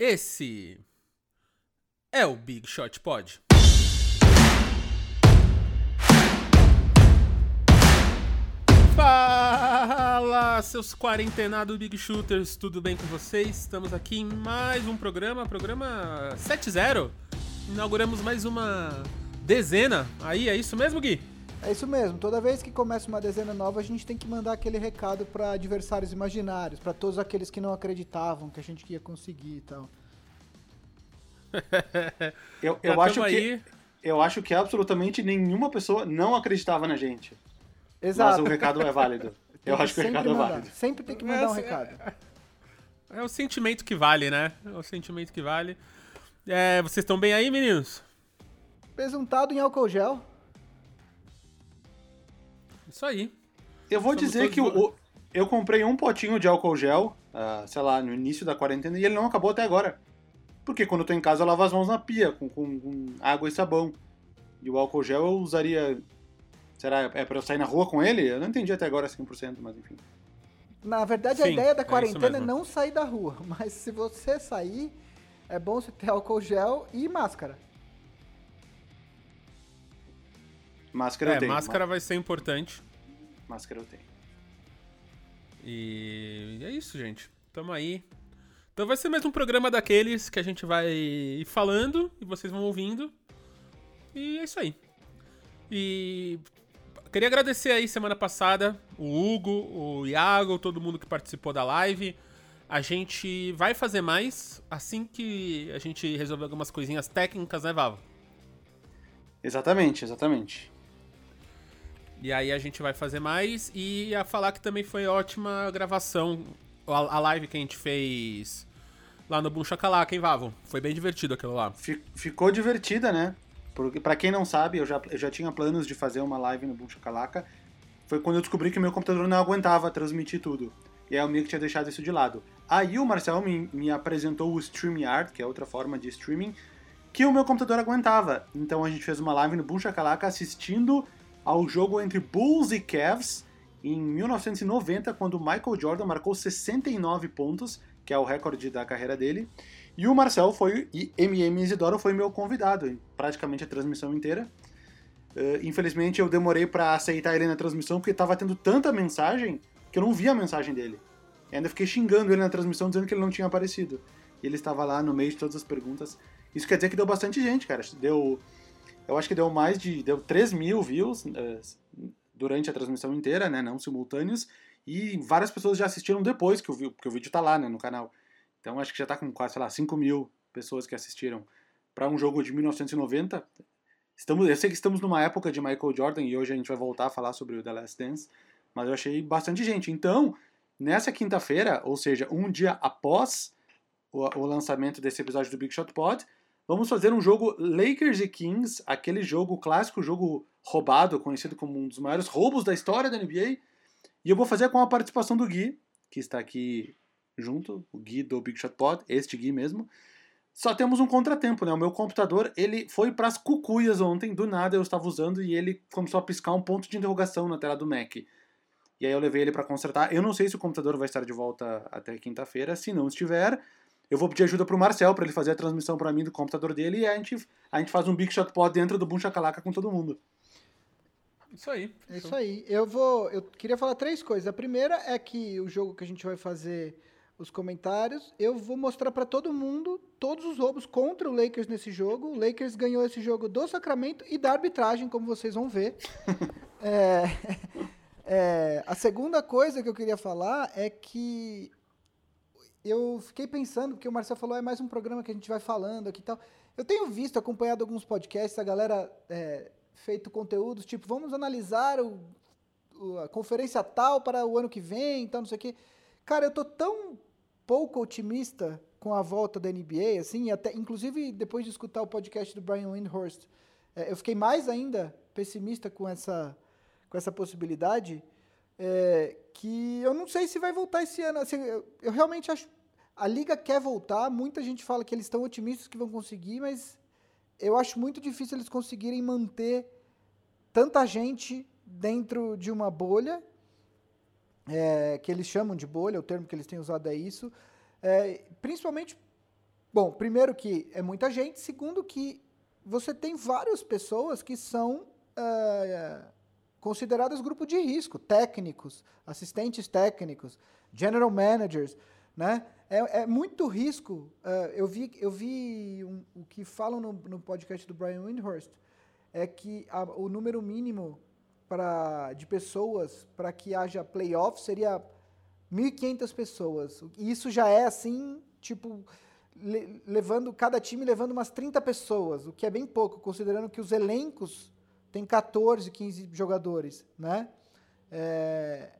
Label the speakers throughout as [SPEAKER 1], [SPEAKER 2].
[SPEAKER 1] Esse é o Big Shot Pod. Fala, seus quarentenados Big Shooters, tudo bem com vocês? Estamos aqui em mais um programa, programa 70. Inauguramos mais uma dezena. Aí, é isso mesmo, Gui?
[SPEAKER 2] É isso mesmo. Toda vez que começa uma dezena nova, a gente tem que mandar aquele recado para adversários imaginários, para todos aqueles que não acreditavam que a gente ia conseguir e tal.
[SPEAKER 3] eu, eu acho que eu acho que absolutamente nenhuma pessoa não acreditava na gente.
[SPEAKER 2] Exato.
[SPEAKER 3] Mas o recado é válido. eu acho que o recado
[SPEAKER 2] mandar.
[SPEAKER 3] é válido.
[SPEAKER 2] Sempre tem que mandar é, um recado.
[SPEAKER 1] É, é, o sentimento que vale, né? É o sentimento que vale. É, vocês estão bem aí, meninos?
[SPEAKER 2] Pesuntado em álcool gel.
[SPEAKER 1] Isso aí.
[SPEAKER 3] Eu vou Somos dizer que o, eu comprei um potinho de álcool gel, uh, sei lá, no início da quarentena, e ele não acabou até agora. Porque quando eu tô em casa eu lavo as mãos na pia, com, com, com água e sabão. E o álcool gel eu usaria. Será? É pra eu sair na rua com ele? Eu não entendi até agora 100%, mas enfim.
[SPEAKER 2] Na verdade, Sim, a ideia da é quarentena é, é não sair da rua. Mas se você sair, é bom você ter álcool gel e máscara.
[SPEAKER 3] Máscara
[SPEAKER 1] é,
[SPEAKER 3] eu tenho.
[SPEAKER 1] Máscara vai ser importante.
[SPEAKER 3] Máscara eu tenho.
[SPEAKER 1] E é isso, gente. Tamo aí. Então vai ser mais um programa daqueles que a gente vai falando e vocês vão ouvindo. E é isso aí. E queria agradecer aí semana passada o Hugo, o Iago, todo mundo que participou da live. A gente vai fazer mais assim que a gente resolver algumas coisinhas técnicas, né, Vava?
[SPEAKER 3] Exatamente, exatamente.
[SPEAKER 1] E aí a gente vai fazer mais. E a falar que também foi ótima gravação. A, live que a gente fez lá no Boom Chacalaca, hein, Vavo? Foi bem divertido aquilo lá.
[SPEAKER 3] Ficou divertida, né? Porque, pra quem não sabe, eu já, eu já tinha planos de fazer uma live no Boom Chacalaca. Foi quando eu descobri que meu computador não aguentava transmitir tudo. E aí o Mico tinha deixado isso de lado. Aí o Marcel me, me apresentou o StreamYard, que é outra forma de streaming, que o meu computador aguentava. Então a gente fez uma live no Boom Chacalaca assistindo ao jogo entre Bulls e Cavs em 1990, quando Michael Jordan marcou 69 pontos, que é o recorde da carreira dele. E o Marcel foi, e MM Isidoro foi meu convidado, praticamente a transmissão inteira. Uh, infelizmente eu demorei para aceitar ele na transmissão, porque estava tendo tanta mensagem que eu não vi a mensagem dele. E ainda fiquei xingando ele na transmissão, dizendo que ele não tinha aparecido. E ele estava lá no meio de todas as perguntas. Isso quer dizer que deu bastante gente, cara. Deu eu acho que deu mais de. deu 3 mil views uh, durante a transmissão inteira, né? Não simultâneos. E várias pessoas já assistiram depois que o, que o vídeo tá lá, né, no canal. Então acho que já tá com quase, sei lá, 5 mil pessoas que assistiram para um jogo de 1990. Estamos, eu sei que estamos numa época de Michael Jordan e hoje a gente vai voltar a falar sobre o The Last Dance, mas eu achei bastante gente. Então, nessa quinta-feira, ou seja, um dia após o, o lançamento desse episódio do Big Shot Pod, Vamos fazer um jogo Lakers e Kings, aquele jogo clássico, jogo roubado, conhecido como um dos maiores roubos da história da NBA. E eu vou fazer com a participação do Gui, que está aqui junto, o Gui do Big Shot Pod, este Gui mesmo. Só temos um contratempo, né? O meu computador, ele foi para as cucuias ontem, do nada eu estava usando e ele começou a piscar um ponto de interrogação na tela do Mac. E aí eu levei ele para consertar. Eu não sei se o computador vai estar de volta até quinta-feira. Se não estiver, eu vou pedir ajuda pro Marcel para ele fazer a transmissão para mim do computador dele e a gente, a gente faz um Big Shot Pod dentro do Boom Chacalaca com todo mundo.
[SPEAKER 1] Isso aí.
[SPEAKER 2] É isso aí. Eu vou. Eu queria falar três coisas. A primeira é que o jogo que a gente vai fazer os comentários, eu vou mostrar para todo mundo todos os roubos contra o Lakers nesse jogo. O Lakers ganhou esse jogo do Sacramento e da arbitragem, como vocês vão ver. é, é, a segunda coisa que eu queria falar é que eu fiquei pensando, porque o Marcel falou, é mais um programa que a gente vai falando aqui e tal. Eu tenho visto, acompanhado alguns podcasts, a galera é, feito conteúdos, tipo, vamos analisar o, o, a conferência tal para o ano que vem, tal, não sei o quê. Cara, eu tô tão pouco otimista com a volta da NBA, assim, até, inclusive depois de escutar o podcast do Brian Windhorst, é, eu fiquei mais ainda pessimista com essa, com essa possibilidade, é, que eu não sei se vai voltar esse ano. Assim, eu, eu realmente acho a liga quer voltar, muita gente fala que eles estão otimistas que vão conseguir, mas eu acho muito difícil eles conseguirem manter tanta gente dentro de uma bolha, é, que eles chamam de bolha, o termo que eles têm usado é isso, é, principalmente Bom, primeiro que é muita gente, segundo que você tem várias pessoas que são uh, consideradas grupo de risco, técnicos, assistentes técnicos, general managers, né? É, é muito risco. Uh, eu vi, eu vi um, o que falam no, no, podcast do Brian Windhorst é que a, o número mínimo para de pessoas para que haja playoff seria 1.500 pessoas. Isso já é assim, tipo, le, levando cada time levando umas 30 pessoas, o que é bem pouco, considerando que os elencos têm 14, 15 jogadores, né? É,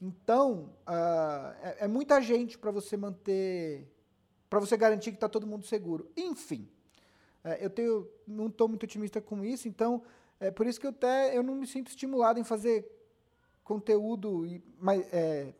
[SPEAKER 2] então, uh, é, é, muita gente para você manter, para você garantir que está todo mundo seguro. Enfim, é, eu tenho, não estou muito otimista com isso, então é por isso que eu até eu não me sinto estimulado em fazer conteúdo é,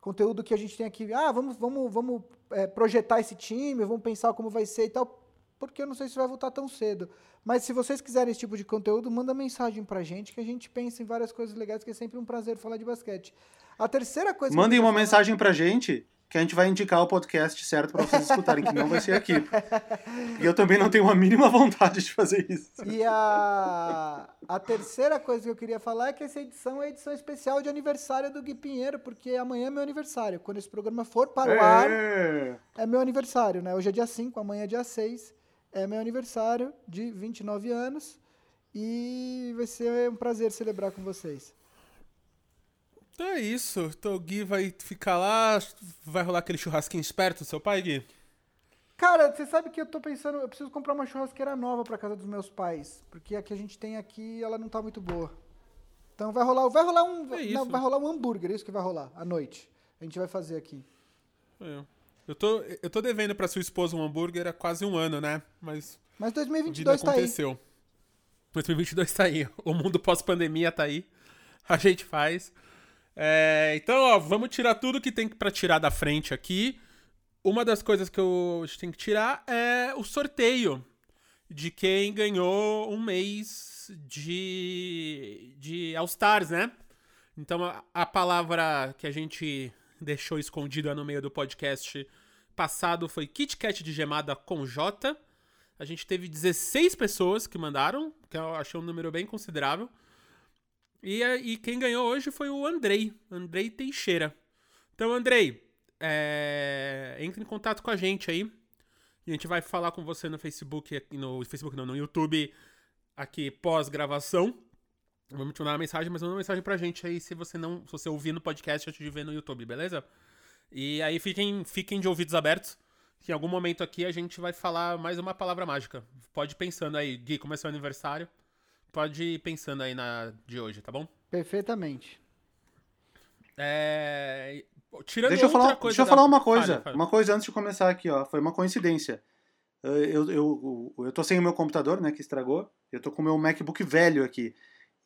[SPEAKER 2] conteúdo que a gente tem aqui. Ah, vamos, vamos, vamos é, projetar esse time, vamos pensar como vai ser e tal, porque eu não sei se vai voltar tão cedo. Mas se vocês quiserem esse tipo de conteúdo, manda mensagem pra gente que a gente pensa em várias coisas legais, que é sempre um prazer falar de basquete. A terceira coisa.
[SPEAKER 3] Mandem uma falar... mensagem pra gente que a gente vai indicar o podcast certo para vocês escutarem, que não vai ser aqui. E eu também não tenho a mínima vontade de fazer isso.
[SPEAKER 2] E a, a terceira coisa que eu queria falar é que essa edição é a edição especial de aniversário do Gui Pinheiro, porque amanhã é meu aniversário. Quando esse programa for para o é. ar, é meu aniversário, né? Hoje é dia 5, amanhã é dia 6. É meu aniversário de 29 anos. E vai ser um prazer celebrar com vocês.
[SPEAKER 1] Então é isso. Então o Gui vai ficar lá, vai rolar aquele churrasquinho esperto do seu pai, Gui?
[SPEAKER 2] Cara, você sabe que eu tô pensando, eu preciso comprar uma churrasqueira nova pra casa dos meus pais, porque a que a gente tem aqui, ela não tá muito boa. Então vai rolar, vai rolar um, é não, vai rolar um hambúrguer, é isso que vai rolar à noite. A gente vai fazer aqui.
[SPEAKER 1] É. Eu tô, eu tô devendo pra sua esposa um hambúrguer há quase um ano, né? Mas
[SPEAKER 2] Mas 2022 tá
[SPEAKER 1] aconteceu. aí. 2022 tá aí. O mundo pós-pandemia tá aí. A gente faz. É, então, ó, vamos tirar tudo que tem para tirar da frente aqui. Uma das coisas que eu, a gente tem que tirar é o sorteio de quem ganhou um mês de, de All-Stars, né? Então, a, a palavra que a gente deixou escondida no meio do podcast passado foi Kit Kat de gemada com J. A gente teve 16 pessoas que mandaram, que eu achei um número bem considerável. E, e quem ganhou hoje foi o Andrei, Andrei Teixeira. Então, Andrei, é, entre em contato com a gente aí. A gente vai falar com você no Facebook, no Facebook não, no YouTube, aqui pós-gravação. Vamos te mandar uma mensagem, mas manda uma mensagem pra gente aí se você não. Se você ouvir no podcast antes de ver no YouTube, beleza? E aí fiquem, fiquem de ouvidos abertos. Que em algum momento aqui a gente vai falar mais uma palavra mágica. Pode ir pensando aí, Gui, como é seu aniversário? Pode ir pensando aí na de hoje, tá bom?
[SPEAKER 2] Perfeitamente.
[SPEAKER 1] É... Tirando
[SPEAKER 3] deixa eu falar, deixa eu da... falar uma coisa. Fale, fale. Uma coisa antes de começar aqui, ó. Foi uma coincidência. Eu, eu, eu, tô sem o meu computador, né, que estragou. Eu tô com o meu MacBook velho aqui.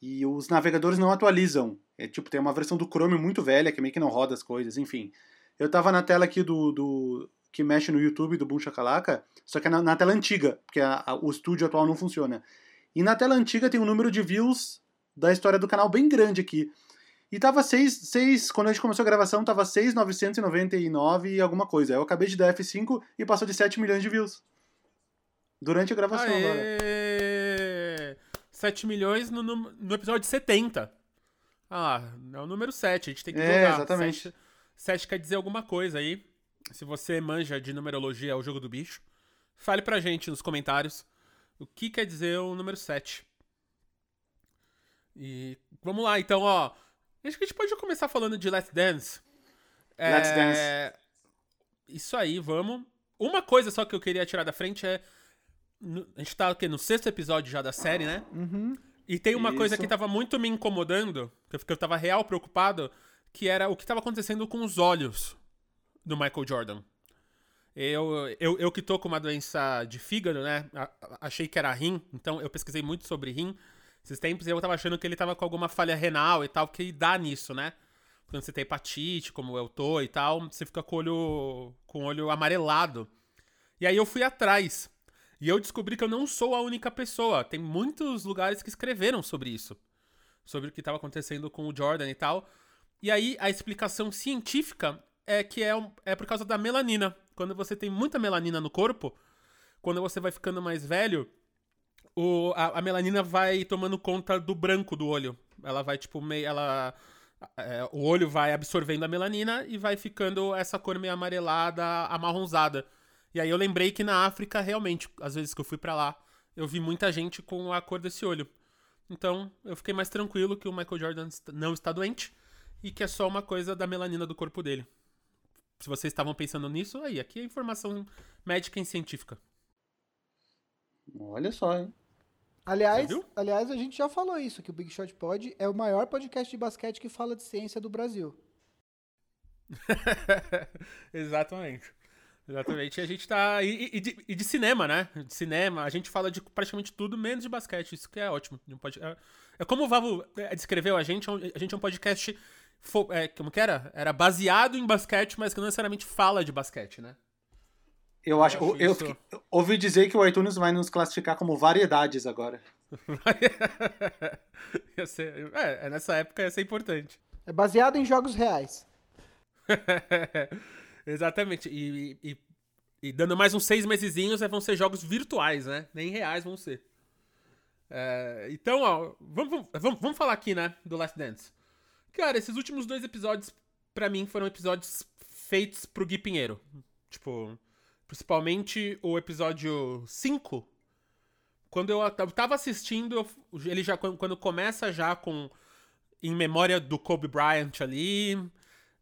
[SPEAKER 3] E os navegadores não atualizam. É tipo, tem uma versão do Chrome muito velha, que meio que não roda as coisas, enfim. Eu tava na tela aqui do, do que mexe no YouTube do Boom Shakalaka, só que é na, na tela antiga, porque a, a, o estúdio atual não funciona. E na tela antiga tem um número de views da história do canal bem grande aqui. E tava 6, 6 quando a gente começou a gravação, tava 6,999 e alguma coisa. Eu acabei de dar F5 e passou de 7 milhões de views. Durante a gravação Aê!
[SPEAKER 1] agora. 7 milhões no, no episódio 70. Ah, é o número 7, a gente tem que é,
[SPEAKER 3] jogar. Exatamente.
[SPEAKER 1] 7, 7 quer dizer alguma coisa aí. Se você manja de numerologia, é o jogo do bicho. Fale pra gente nos comentários o que quer dizer o número 7. E vamos lá, então, ó. Acho que a gente pode começar falando de Let's Dance.
[SPEAKER 3] Let's é... Dance.
[SPEAKER 1] Isso aí, vamos. Uma coisa só que eu queria tirar da frente é. A gente tá aqui no sexto episódio já da série, né?
[SPEAKER 2] Uhum.
[SPEAKER 1] E tem uma Isso. coisa que tava muito me incomodando, que eu tava real preocupado, que era o que tava acontecendo com os olhos do Michael Jordan. Eu, eu, eu que tô com uma doença de fígado, né? Achei que era rim, então eu pesquisei muito sobre rim esses tempos eu tava achando que ele tava com alguma falha renal e tal, porque dá nisso, né? Quando você tem hepatite, como eu tô e tal, você fica com o olho, com o olho amarelado. E aí eu fui atrás. E eu descobri que eu não sou a única pessoa. Tem muitos lugares que escreveram sobre isso. Sobre o que estava acontecendo com o Jordan e tal. E aí a explicação científica é que é, é por causa da melanina quando você tem muita melanina no corpo, quando você vai ficando mais velho, o, a, a melanina vai tomando conta do branco do olho. Ela vai, tipo, meio. Ela. é, o olho vai absorvendo a melanina e vai ficando essa cor meio amarelada, amarronzada. E aí eu lembrei que na África, realmente, às vezes que eu fui pra lá, eu vi muita gente com a cor desse olho. Então eu fiquei mais tranquilo que o Michael Jordan não está doente e que é só uma coisa da melanina do corpo dele. Se vocês estavam pensando nisso, aí, aqui é informação médica e científica.
[SPEAKER 3] Olha só, hein?
[SPEAKER 2] Aliás, aliás, a gente já falou isso, que o Big Shot Pod é o maior podcast de basquete que fala de ciência do Brasil.
[SPEAKER 1] Exatamente. Exatamente. E a gente tá. E, e de, e de cinema, né? De cinema, a gente fala de praticamente tudo, menos de basquete. Isso que é ótimo. Pode- É, é como o Vavo é, descreveu a gente, é um- a gente é um podcast. fo- é, como que era? Era baseado em basquete, mas que não necessariamente fala de basquete, né?
[SPEAKER 3] Eu acho.
[SPEAKER 1] acho
[SPEAKER 3] Eu,
[SPEAKER 1] isso-
[SPEAKER 3] fiquei- eu ouvi dizer que o iTunes vai nos classificar como variedades agora.
[SPEAKER 1] Ia ser- é, é, nessa época ia ser importante.
[SPEAKER 2] É baseado em jogos reais.
[SPEAKER 1] Exatamente. E, e- e dando mais uns seis mesezinhos, é, vão ser jogos virtuais, né? Nem reais vão ser. É, então, ó, vamos, vamos- vamos, falar aqui, né? Do Last Dance. Cara, esses últimos dois episódios, pra mim, foram episódios feitos pro Gui Pinheiro. Tipo, principalmente o episódio 5. Quando eu, tava assistindo, ele já quando começa já com em memória do Kobe Bryant ali.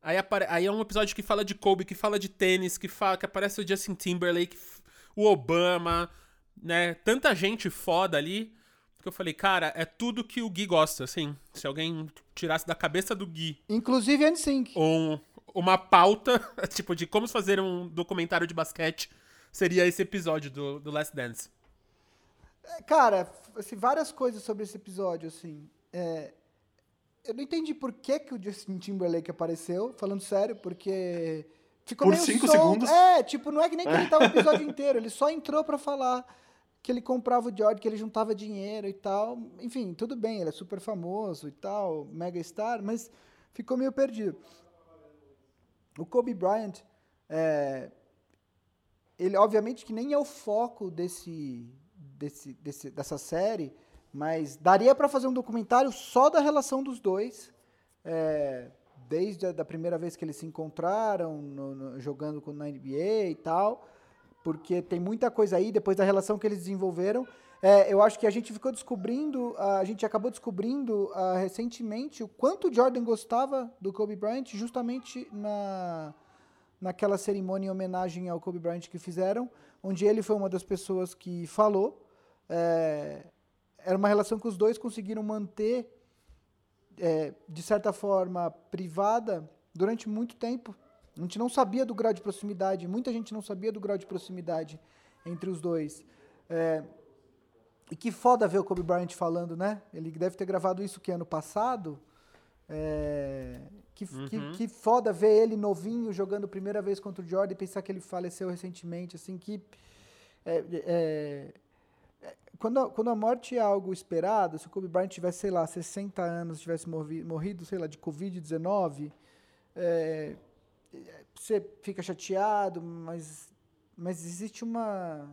[SPEAKER 1] Aí, apare- aí é um episódio que fala de Kobe, que fala de tênis, que fala que aparece o Justin Timberlake, o Obama, né? Tanta gente foda ali que eu falei, cara, é tudo que o Gui gosta, assim. Se alguém tirasse da cabeça do Gui
[SPEAKER 2] Inclusive NSYNC.
[SPEAKER 1] um, uma pauta, tipo, de como fazer um documentário de basquete, seria esse episódio do, do Last Dance.
[SPEAKER 2] É, Cara, assim, várias coisas sobre esse episódio, assim. É, eu não entendi por que, que o Justin Timberlake apareceu, falando sério, porque ficou
[SPEAKER 3] Por
[SPEAKER 2] meio
[SPEAKER 3] cinco segundos?
[SPEAKER 2] É, tipo, não é que nem que ele tava o episódio inteiro, ele só entrou pra falar que ele comprava o Jordan, que ele juntava dinheiro e tal. Enfim, tudo bem, ele é super famoso e tal, mega star, mas ficou meio perdido. O Kobe Bryant, é, ele obviamente que nem é o foco desse, desse, desse- dessa série, mas daria para fazer um documentário só da relação dos dois, é, desde a da primeira vez que eles se encontraram, no- no- jogando na NBA e tal, porque tem muita coisa aí, depois da relação que eles desenvolveram. É, eu acho que a gente ficou descobrindo, a gente acabou descobrindo ah, recentemente o quanto Jordan gostava do Kobe Bryant, justamente na, naquela cerimônia em homenagem ao Kobe Bryant que fizeram, onde ele foi uma das pessoas que falou. É, era uma relação que os dois conseguiram manter, é, de certa forma, privada durante muito tempo. A gente não sabia do grau de proximidade, muita gente não sabia do grau de proximidade entre os dois. É, e que foda ver o Kobe Bryant falando, né? Ele deve ter gravado isso que ano passado. É, que, que, que foda ver ele novinho jogando primeira vez contra o Jordan e pensar que ele faleceu recentemente, assim, que... é, é, quando, a, quando a morte é algo esperado, se o Kobe Bryant tivesse, sei lá, 60 anos, tivesse morri, morrido, sei lá, de Covid-19, é, você fica chateado, mas, mas existe uma,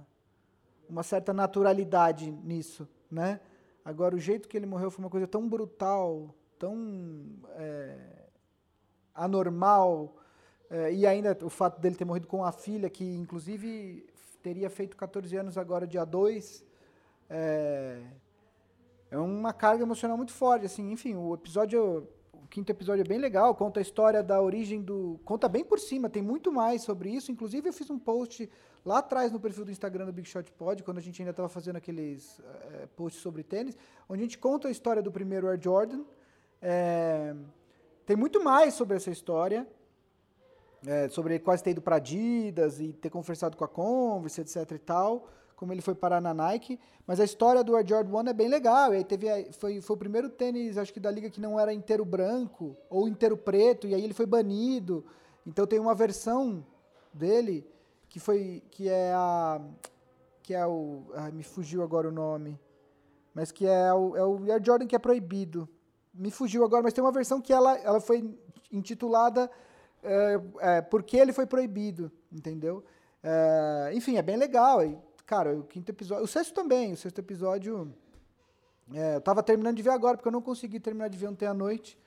[SPEAKER 2] uma certa naturalidade nisso, né? Agora, o jeito que ele morreu foi uma coisa tão brutal, tão é, anormal, é, e ainda o fato dele ter morrido com a filha, que inclusive teria feito 14 anos agora, dia 2, é, é uma carga emocional muito forte, assim, enfim, o episódio, o quinto episódio é bem legal, conta a história da origem do, conta bem por cima, tem muito mais sobre isso, inclusive eu fiz um post lá atrás no perfil do Instagram do Big Shot Pod, quando a gente ainda estava fazendo aqueles é, posts sobre tênis, onde a gente conta a história do primeiro Air Jordan, é, tem muito mais sobre essa história, é, sobre ele quase ter ido para Adidas e ter conversado com a Converse, etc e tal, como ele foi parar na Nike, mas a história do Air Jordan 1 é bem legal, e aí teve, foi, foi o primeiro tênis, acho que da liga que não era inteiro branco, ou inteiro preto, e aí ele foi banido, então tem uma versão dele, que foi, que é a, que é o, ai, me fugiu agora o nome, mas que é o, é o Air Jordan que é proibido, me fugiu agora, mas tem uma versão que ela, ela foi intitulada é, é, porque ele foi proibido, entendeu? É, enfim, é bem legal. E, cara, o quinto episódio. O sexto também. O sexto episódio. É, eu tava terminando de ver agora, porque eu não consegui terminar de ver ontem à noite.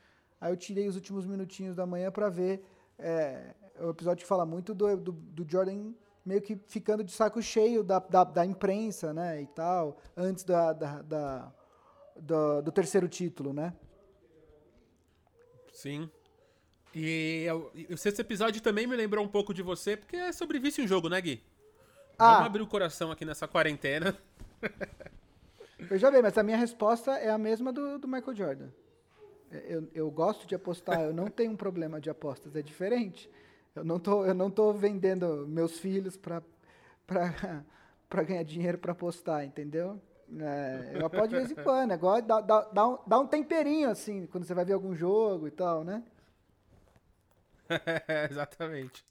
[SPEAKER 2] Aí eu tirei os últimos minutinhos da manhã para ver. É, o episódio que fala muito do, do, do, Jordan meio que ficando de saco cheio da, da, da imprensa, né? E tal, antes da, da, da do, do terceiro título, né?
[SPEAKER 1] Sim. E, o sexto episódio também me lembrou um pouco de você, porque é sobre vício em jogo, né, Gui? Ah. Vamos abrir o coração aqui nessa quarentena.
[SPEAKER 2] Veja bem, mas a minha resposta é a mesma do, do Michael Jordan. Eu, eu gosto de apostar, eu não tenho um problema de apostas, é diferente. Eu não tô, eu não tô vendendo meus filhos para ganhar dinheiro para apostar, entendeu? É, eu aposto de vez em quando, agora dá, dá, dá, um, dá um temperinho, assim, quando você vai ver algum jogo e tal, né?
[SPEAKER 1] Exatamente.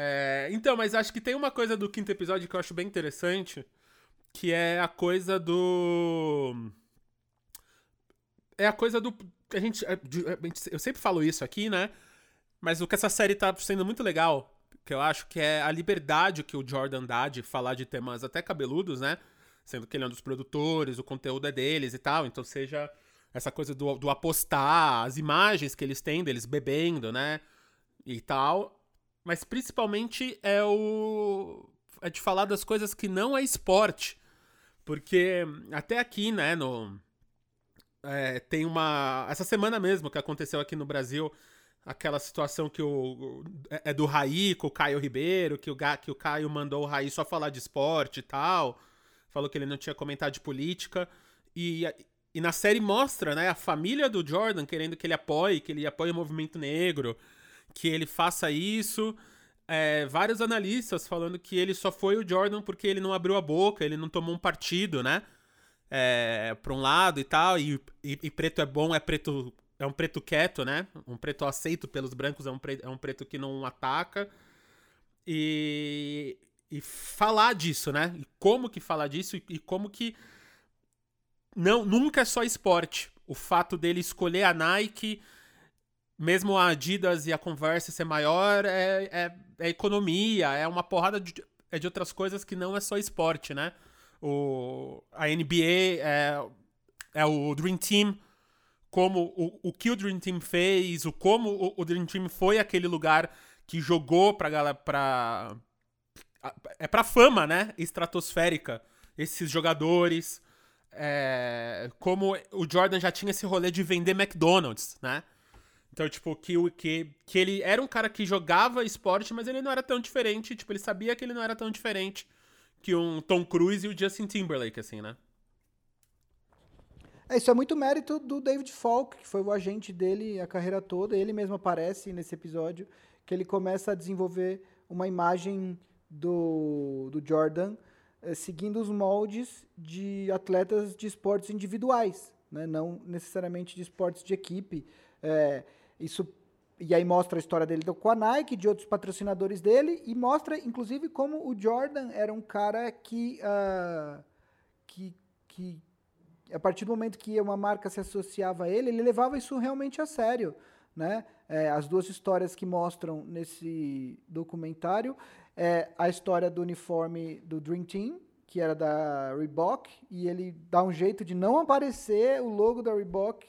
[SPEAKER 1] É, então, mas acho que tem uma coisa do quinto episódio que eu acho bem interessante, que é a coisa do. É a coisa do. A gente, eu sempre falo isso aqui, né? Mas o que essa série tá sendo muito legal, que eu acho que é a liberdade que o Jordan dá de falar de temas até cabeludos, né? sendo que ele é um dos produtores, o conteúdo é deles e tal, então seja essa coisa do, do apostar, as imagens que eles têm deles bebendo, né, e tal, mas principalmente é o é de falar das coisas que não é esporte, porque até aqui, né, no é, tem uma essa semana mesmo que aconteceu aqui no Brasil aquela situação que o é, é do Raí com o Caio Ribeiro, que o, que o Caio mandou o Raí só falar de esporte e tal falou que ele não tinha comentado de política. E, e na série mostra, né, a família do Jordan querendo que ele apoie, que ele apoie o movimento negro, que ele faça isso. É, vários analistas falando que ele só foi o Jordan porque ele não abriu a boca, ele não tomou um partido, né? É, pra um lado e tal, e, e, e, preto é bom, é preto é um preto quieto, né? Um preto aceito pelos brancos, é um, preto, é um preto que não ataca. E, e falar disso, né? E como que falar disso e, e como que não nunca é só esporte. O fato dele escolher a Nike, mesmo a Adidas e a Converse ser maior, é, é, é economia, é uma porrada de, é de outras coisas que não é só esporte, né? O, a NBA é, é o Dream Team, como o, o que o Dream Team fez, o como o, o Dream Team foi aquele lugar que jogou pra, galera, é pra fama, né? Estratosférica. Esses jogadores. É, como o Jordan já tinha esse rolê de vender McDonald's, né? Então, tipo, que, que, que ele era um cara que jogava esporte, mas ele não era tão diferente. Tipo, ele sabia que ele não era tão diferente que um Tom Cruise e o Justin Timberlake, assim, né?
[SPEAKER 2] É, isso é muito mérito do David Falk, que foi o agente dele a carreira toda. Ele mesmo aparece nesse episódio, que ele começa a desenvolver uma imagem do, do Jordan, é, seguindo os moldes de atletas de esportes individuais, né? não necessariamente de esportes de equipe. É, isso e aí mostra a história dele com a Nike, de outros patrocinadores dele, e mostra, inclusive, como o Jordan era um cara que, uh, que, que, a partir do momento que uma marca se associava a ele, ele levava isso realmente a sério. Né? É, as duas histórias que mostram nesse documentário é a história do uniforme do Dream Team, que era da Reebok, e ele dá um jeito de não aparecer o logo da Reebok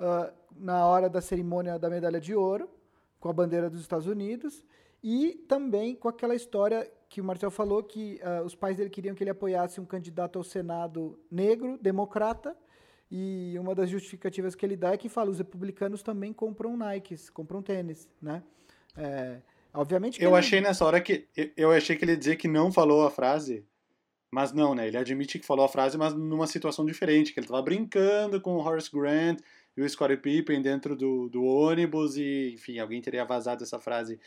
[SPEAKER 2] uh, na hora da cerimônia da medalha de ouro, com a bandeira dos Estados Unidos, e também com aquela história que o Marcel falou, que uh, os pais dele queriam que ele apoiasse um candidato ao Senado negro, democrata, e uma das justificativas que ele dá é que fala, os republicanos também compram Nikes, compram tênis, né? É, Obviamente
[SPEAKER 3] Eu achei nessa hora que. Eu achei que ele ia dizer que não falou a frase. Mas não, né? Ele admite que falou a frase, mas numa situação diferente, que ele tava brincando com o Horace Grant e o Scottie Pippen dentro do, do ônibus e, enfim, alguém teria vazado essa frase.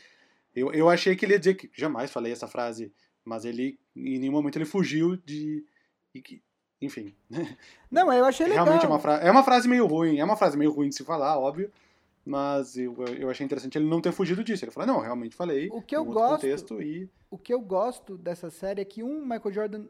[SPEAKER 3] Eu, eu achei que ele ia dizer que jamais falei essa frase, mas ele, em nenhum momento, ele fugiu de. enfim.
[SPEAKER 2] Não, eu achei legal.
[SPEAKER 3] Realmente é uma, frase, é uma frase meio ruim, é uma frase meio ruim de se falar, óbvio, mas eu, eu achei interessante ele não ter fugido disso. Ele falou, não, realmente falei.
[SPEAKER 2] O que eu gosto, e... o que eu gosto dessa série é que um Michael Jordan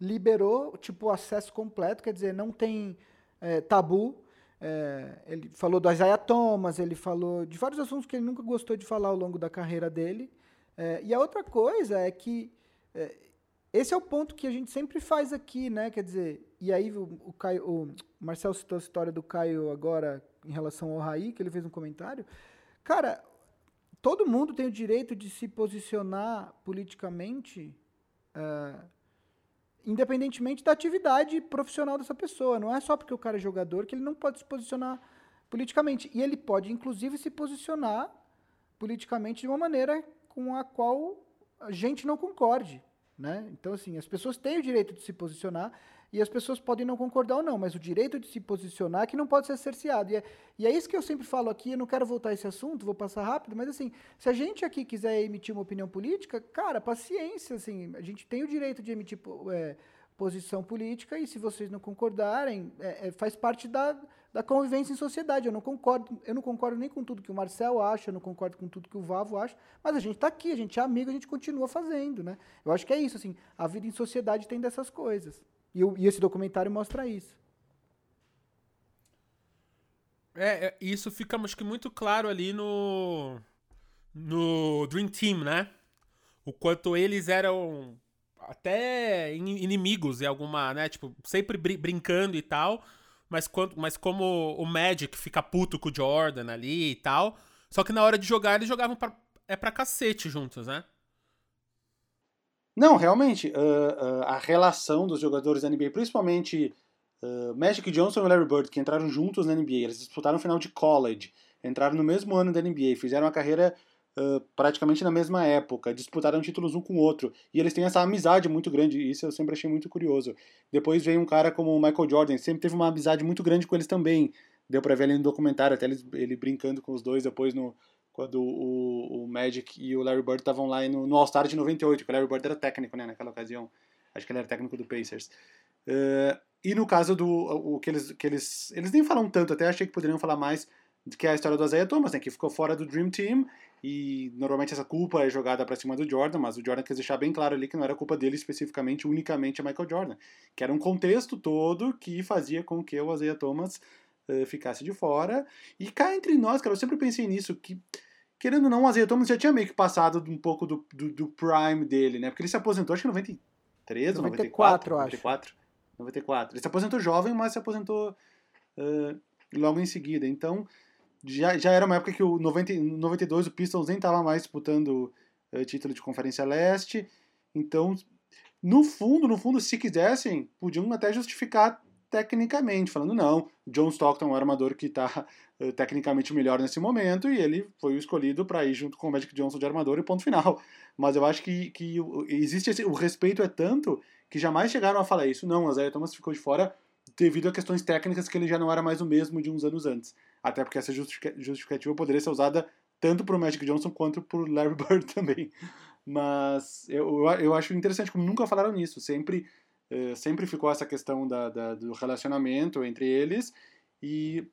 [SPEAKER 2] liberou tipo o acesso completo, quer dizer, não tem é, tabu. É, ele falou do Isaiah Thomas, ele falou de vários assuntos que ele nunca gostou de falar ao longo da carreira dele. É, e a outra coisa é que é, esse é o ponto que a gente sempre faz aqui, né? Quer dizer, e aí o, o, Caio, o Marcel citou a história do Caio agora em relação ao Raí, que ele fez um comentário. Cara, todo mundo tem o direito de se posicionar politicamente, uh, independentemente da atividade profissional dessa pessoa. Não é só porque o cara é jogador que ele não pode se posicionar politicamente. E ele pode, inclusive, se posicionar politicamente de uma maneira com a qual a gente não concorde. Né? Então, assim, as pessoas têm o direito de se posicionar e as pessoas podem não concordar ou não, mas o direito de se posicionar é que não pode ser cerceado. E é, e é isso que eu sempre falo aqui, eu não quero voltar a esse assunto, vou passar rápido, mas assim, se a gente aqui quiser emitir uma opinião política, cara, paciência, assim, a gente tem o direito de emitir é, posição política e se vocês não concordarem, é, é, faz parte da, da convivência em sociedade. Eu não concordo, eu não concordo nem com tudo que o Marcel acha, eu não concordo com tudo que o Vavo acha, mas a gente está aqui, a gente é amigo, a gente continua fazendo, né? Eu acho que é isso, assim, a vida em sociedade tem dessas coisas. E, e esse documentário mostra isso.
[SPEAKER 1] É, é, isso fica, acho que, muito claro ali no. No Dream Team, né? O quanto eles eram até inimigos em alguma, né? Tipo, sempre br brincando e tal mas, quando, mas como o Magic fica puto com o Jordan ali e tal. Só que na hora de jogar, eles jogavam pra, é pra cacete juntos, né?
[SPEAKER 3] Não, realmente, uh, uh, a relação dos jogadores da NBA, principalmente uh, Magic Johnson e Larry Bird, que entraram juntos na NBA, eles disputaram o final de college, entraram no mesmo ano da NBA, fizeram uma carreira uh, praticamente na mesma época, disputaram títulos um com o outro, e eles têm essa amizade muito grande, isso eu sempre achei muito curioso. Depois veio um cara como o Michael Jordan, sempre teve uma amizade muito grande com eles também, deu pra ver ali no documentário, até ele, ele brincando com os dois depois no, quando o, o Magic e o Larry Bird estavam lá no, no All-Star de 98, que o Larry Bird era técnico, né, naquela ocasião. Acho que ele era técnico do Pacers. Uh, e no caso do o, que eles que eles eles nem falam tanto, até achei que poderiam falar mais que é a história do Isaiah Thomas, né, que ficou fora do Dream Team e normalmente essa culpa é jogada para cima do Jordan, mas o Jordan quis deixar bem claro ali que não era culpa dele especificamente, unicamente a Michael Jordan, que era um contexto todo que fazia com que o Isaiah Thomas uh, ficasse de fora. E cá entre nós, cara, eu sempre pensei nisso, que querendo ou não, o Isaiah Thomas já tinha meio que passado um pouco do, do, do prime dele, né? Porque ele se aposentou acho que em 93 ou 94, 94, 94. Ele se aposentou jovem, mas se aposentou uh, logo em seguida. Então, já, já era uma época que o 90, 92 o Pistons nem estava mais disputando uh, título de Conferência Leste. Então, no fundo, no fundo, se quisessem, podiam até justificar tecnicamente, falando não, John Stockton é um armador que está uh, tecnicamente melhor nesse momento e ele foi o escolhido para ir junto com o Magic Johnson de armador e ponto final. Mas eu acho que, que existe esse, o respeito é tanto que jamais chegaram a falar isso. Não, o Isaiah Thomas ficou de fora devido a questões técnicas que ele já não era mais o mesmo de uns anos antes. Até porque essa justificativa poderia ser usada tanto para o Magic Johnson quanto para o Larry Bird também. Mas eu, eu acho interessante como nunca falaram nisso. Sempre, eh, sempre ficou essa questão da, da, do relacionamento entre eles. E,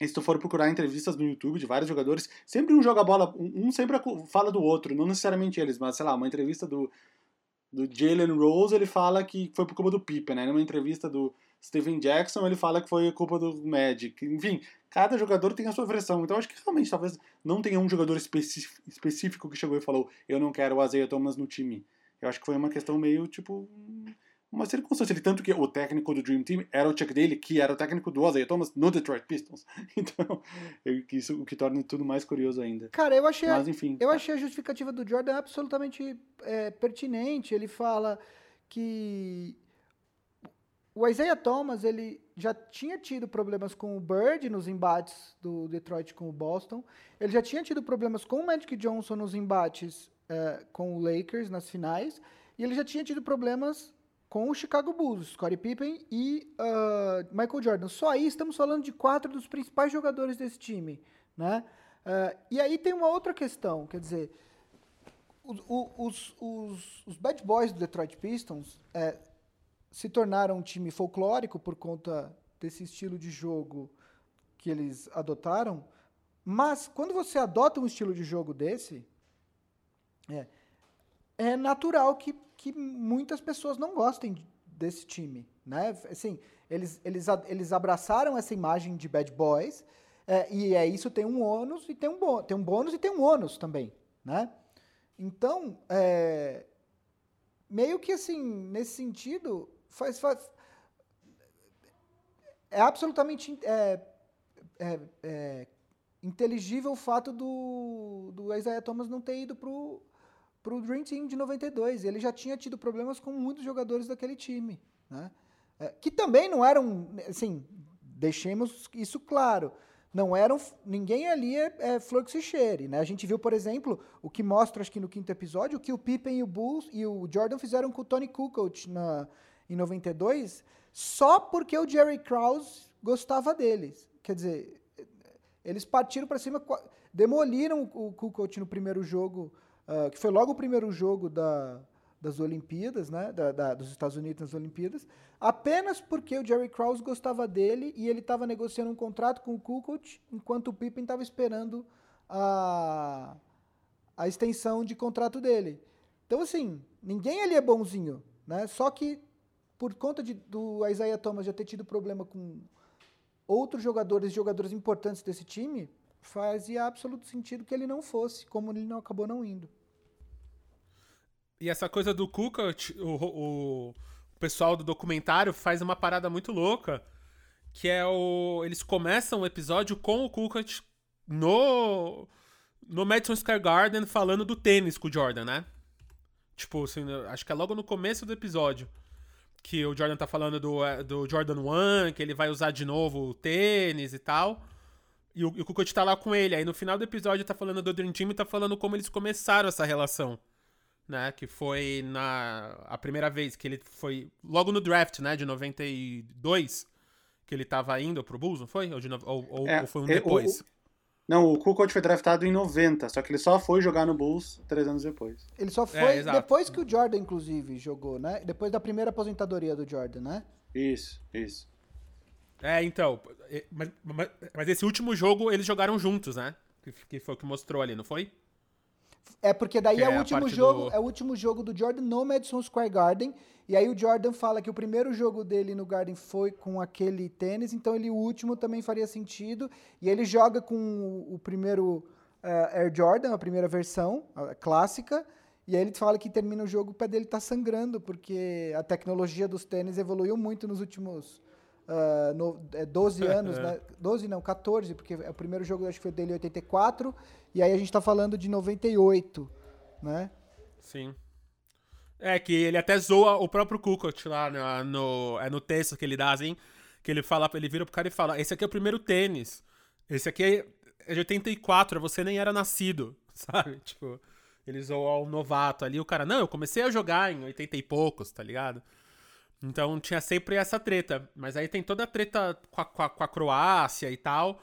[SPEAKER 3] se tu for procurar entrevistas no YouTube de vários jogadores, sempre um joga bola, um, sempre fala do outro, não necessariamente eles, mas sei lá, uma entrevista do, do Jalen Rose, ele fala que foi por culpa do Pippen, né? Numa entrevista do Steven Jackson, ele fala que foi culpa do Magic. Enfim, cada jogador tem a sua versão. Então acho que realmente talvez não tenha um jogador específico que chegou e falou: Eu não quero o Isaiah Thomas no time. Eu acho que foi uma questão meio tipo. Uma circunstância. Tanto que o técnico do Dream Team era o Chuck Daly, que era o técnico do Isaiah Thomas no Detroit Pistons. Então, isso o que torna tudo mais curioso ainda.
[SPEAKER 2] Cara, eu achei, Mas, enfim, eu tá. achei a justificativa do Jordan absolutamente é, pertinente. Ele fala que o Isaiah Thomas, ele já tinha tido problemas com o Bird nos embates do Detroit com o Boston. Ele já tinha tido problemas com o Magic Johnson nos embates é, com o Lakers nas finais. E ele já tinha tido problemas com o Chicago Bulls, Scottie Pippen e uh, Michael Jordan. Só aí estamos falando de quatro dos principais jogadores desse time. Né? Uh, e aí tem uma outra questão, quer dizer, os, os, os, os bad boys do Detroit Pistons... É, se tornaram um time folclórico por conta desse estilo de jogo que eles adotaram. Mas quando você adota um estilo de jogo desse, é, é natural que, que muitas pessoas não gostem desse time. Né? Assim, eles, eles, eles abraçaram essa imagem de bad boys, é, e é isso tem um ônus e tem um, tem um bônus e tem um ônus também. Né? Então, é, meio que assim, nesse sentido, faz, faz é absolutamente é, é, é, inteligível o fato do, do Isaiah Thomas não ter ido pro, pro Dream Team de 92. Ele já tinha tido problemas com muitos jogadores daquele time, né? É, que também não eram, assim, deixemos isso claro, não eram, ninguém ali é, é flor que se cheire, né? A gente viu, por exemplo, o que mostra, acho que no quinto episódio, o que o Pippen e o Bulls e o Jordan fizeram com o Tony Kukoc na, em 92, só porque o Jerry Krause gostava deles. Quer dizer, eles partiram para cima, demoliram o Kukoc no primeiro jogo, uh, que foi logo o primeiro jogo da, das Olimpíadas, né, da, da, dos Estados Unidos nas Olimpíadas, apenas porque o Jerry Krause gostava dele e ele estava negociando um contrato com o Kukoc, enquanto o Pippen estava esperando a, a extensão de contrato dele. Então, assim, ninguém ali é bonzinho, né? Só que por conta de, do Isaiah Thomas já ter tido problema com outros jogadores, jogadores importantes desse time, fazia absoluto sentido que ele não fosse, como ele não acabou não indo.
[SPEAKER 1] E essa coisa do Kuka, o, o, pessoal do documentário faz uma parada muito louca, que é o eles começam o episódio com o Kuka no no Madison Square Garden falando do tênis com o Jordan, né? Tipo, assim, acho que é logo no começo do episódio que o Jordan tá falando do, é, do Jordan One, que ele vai usar de novo o tênis e tal. E o, e o Kukoc tá lá com ele. Aí no final do episódio tá falando do Dream Team e tá falando como eles começaram essa relação. Né? Que foi na a primeira vez que ele foi logo no draft, né, de 92, que ele tava indo pro Bulls, não foi? Ou, de, ou, ou, é, ou foi um é, depois? O,
[SPEAKER 3] não, o Kukoc foi draftado em 90, só que ele só foi jogar no Bulls três anos depois.
[SPEAKER 2] Ele só foi é, depois que o Jordan, inclusive, jogou, né? Depois da primeira aposentadoria do Jordan, né?
[SPEAKER 3] Isso, isso.
[SPEAKER 1] É, então. Mas, mas esse último jogo eles jogaram juntos, né? Que, que foi o que mostrou ali, não foi?
[SPEAKER 2] É porque daí é, é, o último jogo, do... é o último jogo do Jordan no Madison Square Garden. E aí o Jordan fala que o primeiro jogo dele no Garden foi com aquele tênis, então ele o último também faria sentido. E ele joga com o, o primeiro uh, Air Jordan, a primeira versão, a clássica. E aí ele fala que termina o jogo, o pé dele tá sangrando, porque a tecnologia dos tênis evoluiu muito nos últimos uh, no, é 12 anos, né? 12 não, 14, porque o primeiro jogo acho que foi dele em 84, e aí a gente está falando de 98, né?
[SPEAKER 1] Sim. É, que ele até zoa o próprio Kukoc lá no, no, é no texto que ele dá, assim, que ele fala, ele vira pro cara e fala, esse aqui é o primeiro tênis, esse aqui é de 84, você nem era nascido, sabe? Tipo, ele zoa o novato ali, o cara, não, eu comecei a jogar em 80 e poucos, tá ligado? Então tinha sempre essa treta. Mas aí tem toda a treta com a, com a, com a Croácia e tal,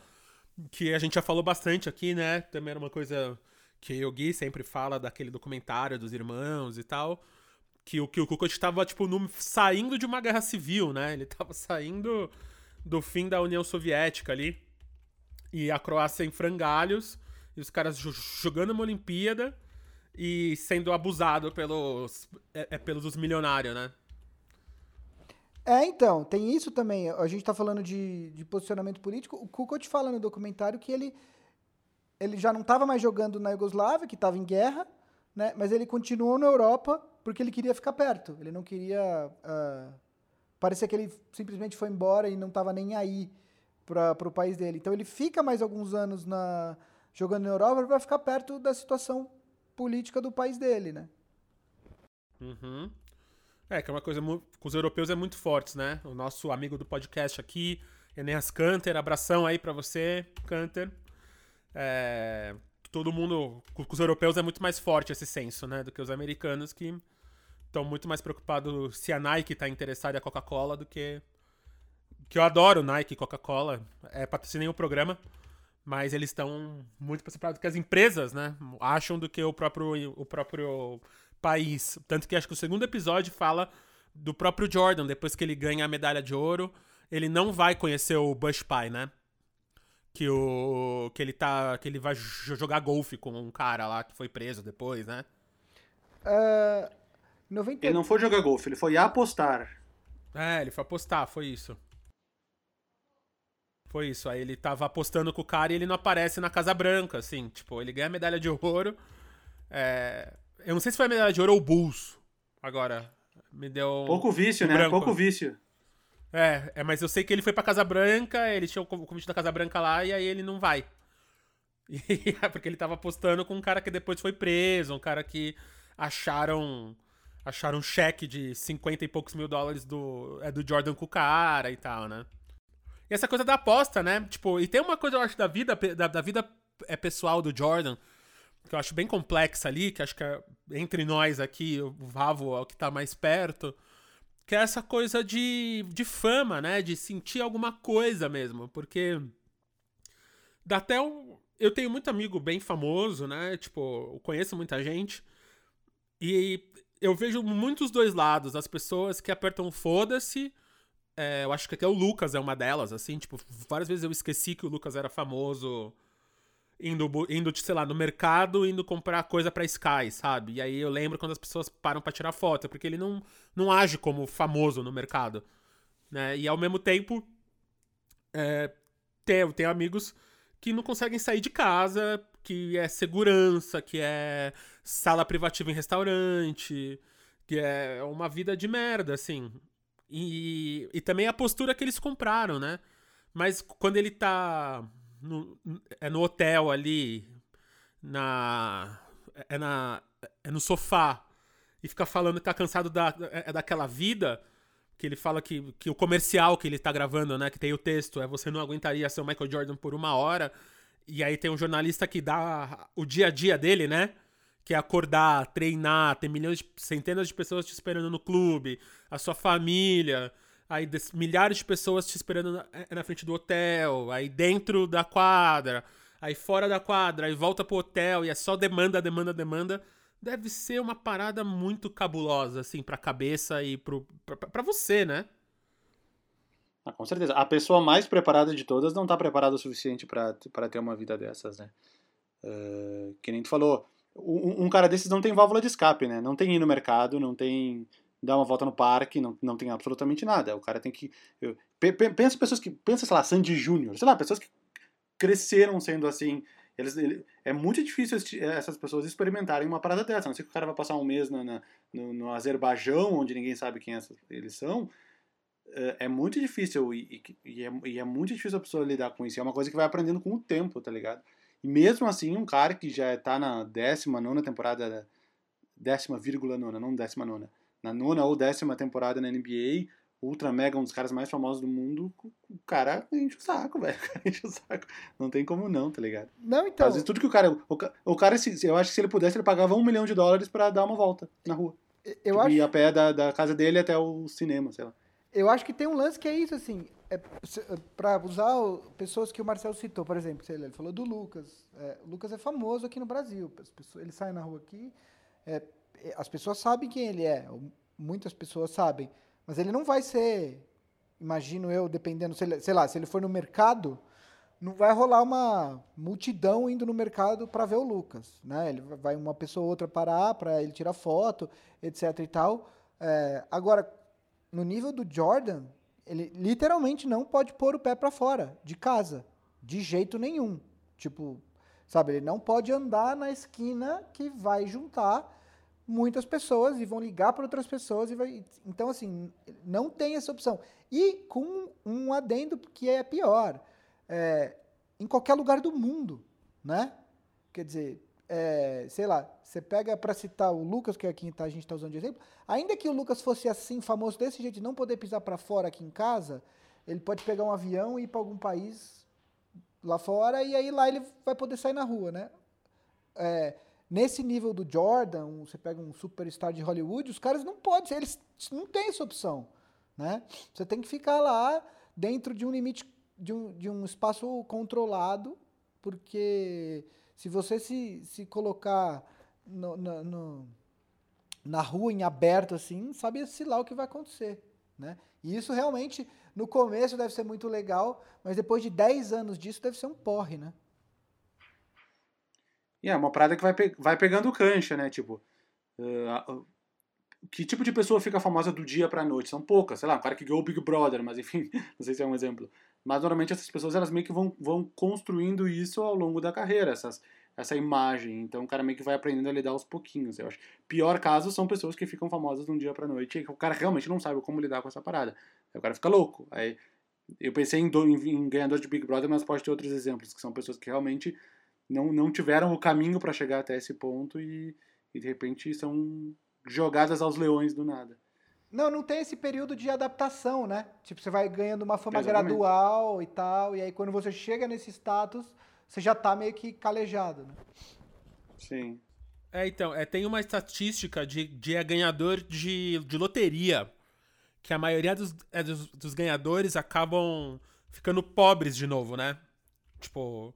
[SPEAKER 1] que a gente já falou bastante aqui, né? Também era uma coisa que o Gui sempre fala daquele documentário dos irmãos e tal. Que o que o Kukoc estava, tipo, no, saindo de uma guerra civil, né? Ele estava saindo do fim da União Soviética ali. E a Croácia em frangalhos. E os caras jogando uma Olimpíada e sendo abusado pelos, é, é, pelos milionários, né?
[SPEAKER 2] É, então, tem isso também. A gente está falando de, de, posicionamento político. O Kukoc fala no documentário que ele, ele já não estava mais jogando na Iugoslávia, que estava em guerra, né? mas ele continuou na Europa porque ele queria ficar perto. Ele não queria. Uh, parecia que ele simplesmente foi embora e não estava nem aí para o país dele. Então ele fica mais alguns anos na, jogando na Europa para ficar perto da situação política do país dele, né?
[SPEAKER 1] Uhum. É, que é uma coisa com os europeus é muito forte, né? O nosso amigo do podcast aqui, Enéas Canter, abração aí para você, Canter. É, todo mundo, com os europeus é muito mais forte esse senso, né? Do que os americanos que estão muito mais preocupados se a Nike tá interessada em a Coca-Cola do que. Que eu adoro Nike Coca-Cola, é patrocinei o programa, mas eles estão muito preocupados do que as empresas, né? Acham do que o próprio, o próprio país. Tanto que acho que o segundo episódio fala do próprio Jordan, depois que ele ganha a medalha de ouro, ele não vai conhecer o Bush Pai, né? Que o que ele tá que ele vai jogar golfe com um cara lá que foi preso depois, né?
[SPEAKER 2] Uh, 90...
[SPEAKER 3] Ele não foi jogar golfe, ele foi apostar.
[SPEAKER 1] É, ele foi apostar, foi isso. Foi isso. Aí ele tava apostando com o cara e ele não aparece na Casa Branca, assim. Tipo, ele ganha a medalha de ouro. É, Eu não sei se foi a medalha de ouro ou Bulls. Agora. Me deu.
[SPEAKER 3] Pouco vício, né?
[SPEAKER 1] branco.
[SPEAKER 3] Pouco vício.
[SPEAKER 1] É, é, mas eu sei que ele foi pra Casa Branca, ele tinha o convite da Casa Branca lá e aí ele não vai. E, é porque ele tava apostando com um cara que depois foi preso, um cara que acharam acharam um cheque de 50 e poucos mil dólares do, é, do Jordan com o cara e tal, né? E essa coisa da aposta, né? Tipo, e tem uma coisa, eu acho, da vida, da, da vida é, pessoal do Jordan, que eu acho bem complexa ali, que acho que é, entre nós aqui, o Vavo é o que tá mais perto, que é essa coisa de, de fama, né? De sentir alguma coisa mesmo, porque dá até um... Eu tenho muito amigo bem famoso, né? Tipo, eu conheço muita gente, e eu vejo muitos dois lados, as pessoas que apertam foda-se, é, eu acho que até o Lucas é uma delas, assim, tipo, várias vezes eu esqueci que o Lucas era famoso indo, indo sei lá, no mercado, indo comprar coisa pra Sky, sabe? E aí eu lembro quando as pessoas param pra tirar foto, porque ele não, não age como famoso no mercado, né? E ao mesmo tempo, é, tem, amigos que não conseguem sair de casa, que é segurança, que é sala privativa em restaurante, que é uma vida de merda, assim. E, e também a postura que eles compraram, né? Mas quando ele tá no, é no hotel ali, na é na é no sofá e fica falando que tá cansado da, é, daquela vida, que ele fala que, que o comercial que ele tá gravando, né, que tem o texto, é você não aguentaria ser o Michael Jordan por uma hora. E aí tem um jornalista que dá o dia a dia dele, né? Que é acordar, treinar, tem milhões, de, centenas de pessoas te esperando no clube, a sua família, aí des, milhares de pessoas te esperando na, eh, na, frente do hotel, aí dentro da quadra, aí fora da quadra, aí volta pro hotel e é só demanda, demanda, demanda. Deve ser uma parada muito cabulosa, assim, pra cabeça e pro, pra, pra você, né?
[SPEAKER 3] Ah, com certeza. A pessoa mais preparada de todas não está preparada o suficiente para ter uma vida dessas, né? Uh, que nem tu falou, um, um, cara desses não tem válvula de escape, né? Não tem ir no mercado, não tem dar uma volta no parque, não, não tem absolutamente nada. O cara tem que. Eu, pensa pessoas que. Pensa, sei lá, Sandy Júnior, sei lá, pessoas que cresceram sendo assim. Eles, ele, é muito difícil essas pessoas experimentarem uma parada dessa. Não sei que o cara vai passar um mês na, na no, no Azerbaijão, onde ninguém sabe quem essas, eles são é, é muito difícil e, e, é, e, é, muito difícil a pessoa lidar com isso. É uma coisa que vai aprendendo com o tempo, tá ligado? E mesmo assim, um cara que já tá na décima nona temporada, décima vírgula nona, não décima nona, na nona ou décima temporada na NBA, ultra mega, um dos caras mais famosos do mundo, o cara enche o saco, velho. O cara enche o saco. Não tem como não, tá ligado?
[SPEAKER 2] Não, então.
[SPEAKER 3] Às vezes tudo que o cara. O, o cara, eu acho que se ele pudesse, ele pagava um milhão de dólares para dar uma volta na rua.
[SPEAKER 2] Eu
[SPEAKER 3] tipo,
[SPEAKER 2] acho...
[SPEAKER 3] Ir a pé da, da casa dele até o cinema, sei lá.
[SPEAKER 2] Eu acho que tem um lance que é isso, assim, é, é para usar o, pessoas que o Marcelo citou, por exemplo, ele falou do Lucas. É, o Lucas é famoso aqui no Brasil. Pessoas, ele sai na rua aqui, é, as pessoas sabem quem ele é, muitas pessoas sabem, mas ele não vai ser, imagino eu, dependendo, sei lá, se ele for no mercado, não vai rolar uma multidão indo no mercado para ver o Lucas, né? Ele vai uma pessoa ou outra parar para ele tirar foto, etc e tal. É, agora, no nível do Jordan, ele literalmente não pode pôr o pé para fora de casa, de jeito nenhum. Tipo, sabe, ele não pode andar na esquina que vai juntar muitas pessoas e vão ligar para outras pessoas e vai, então assim, não tem essa opção. E com um adendo que é pior, é, em qualquer lugar do mundo, né? Quer dizer, é, sei lá, você pega para citar o Lucas, que aqui tá, a gente está usando de exemplo, ainda que o Lucas fosse assim, famoso desse jeito, de não poder pisar para fora aqui em casa, ele pode pegar um avião e ir para algum país lá fora e aí lá ele vai poder sair na rua, né? É, nesse nível do Jordan, você pega um superstar de Hollywood, os caras não podem, eles não têm essa opção, né? Você tem que ficar lá dentro de um limite, de um, de um espaço controlado, porque se você se, se colocar no, no, no, na rua, em aberto, assim, sabe-se lá o que vai acontecer. Né? E isso realmente, no começo deve ser muito legal, mas depois de 10 anos disso deve ser um porre, né?
[SPEAKER 3] E é uma parada que vai, pe vai pegando cancha, né? Tipo, uh, que tipo de pessoa fica famosa do dia pra noite? São poucas, sei lá, um cara que ganhou o Big Brother, mas enfim, não sei se é um exemplo. Mas normalmente essas pessoas elas meio que vão, vão construindo isso ao longo da carreira. Essas, essa imagem. Então o cara meio que vai aprendendo a lidar aos pouquinhos, eu acho. Pior caso são pessoas que ficam famosas de um dia pra noite e o cara realmente não sabe como lidar com essa parada. Aí o cara fica louco. Aí eu pensei em, do, em, em ganhador de Big Brother, mas pode ter outros exemplos, que são pessoas que realmente não, não tiveram o caminho para chegar até esse ponto e, e de repente são jogadas aos leões do nada.
[SPEAKER 2] Não, não tem esse período de adaptação, né? Tipo, você vai ganhando uma fama
[SPEAKER 3] Exatamente.
[SPEAKER 2] gradual e tal, e aí quando você chega nesse status, você já tá meio que calejado, né?
[SPEAKER 3] Sim.
[SPEAKER 1] É, então, é, tem uma estatística de, de é ganhador de, de loteria, que a maioria dos, é, dos, dos ganhadores acabam ficando pobres de novo, né? Tipo,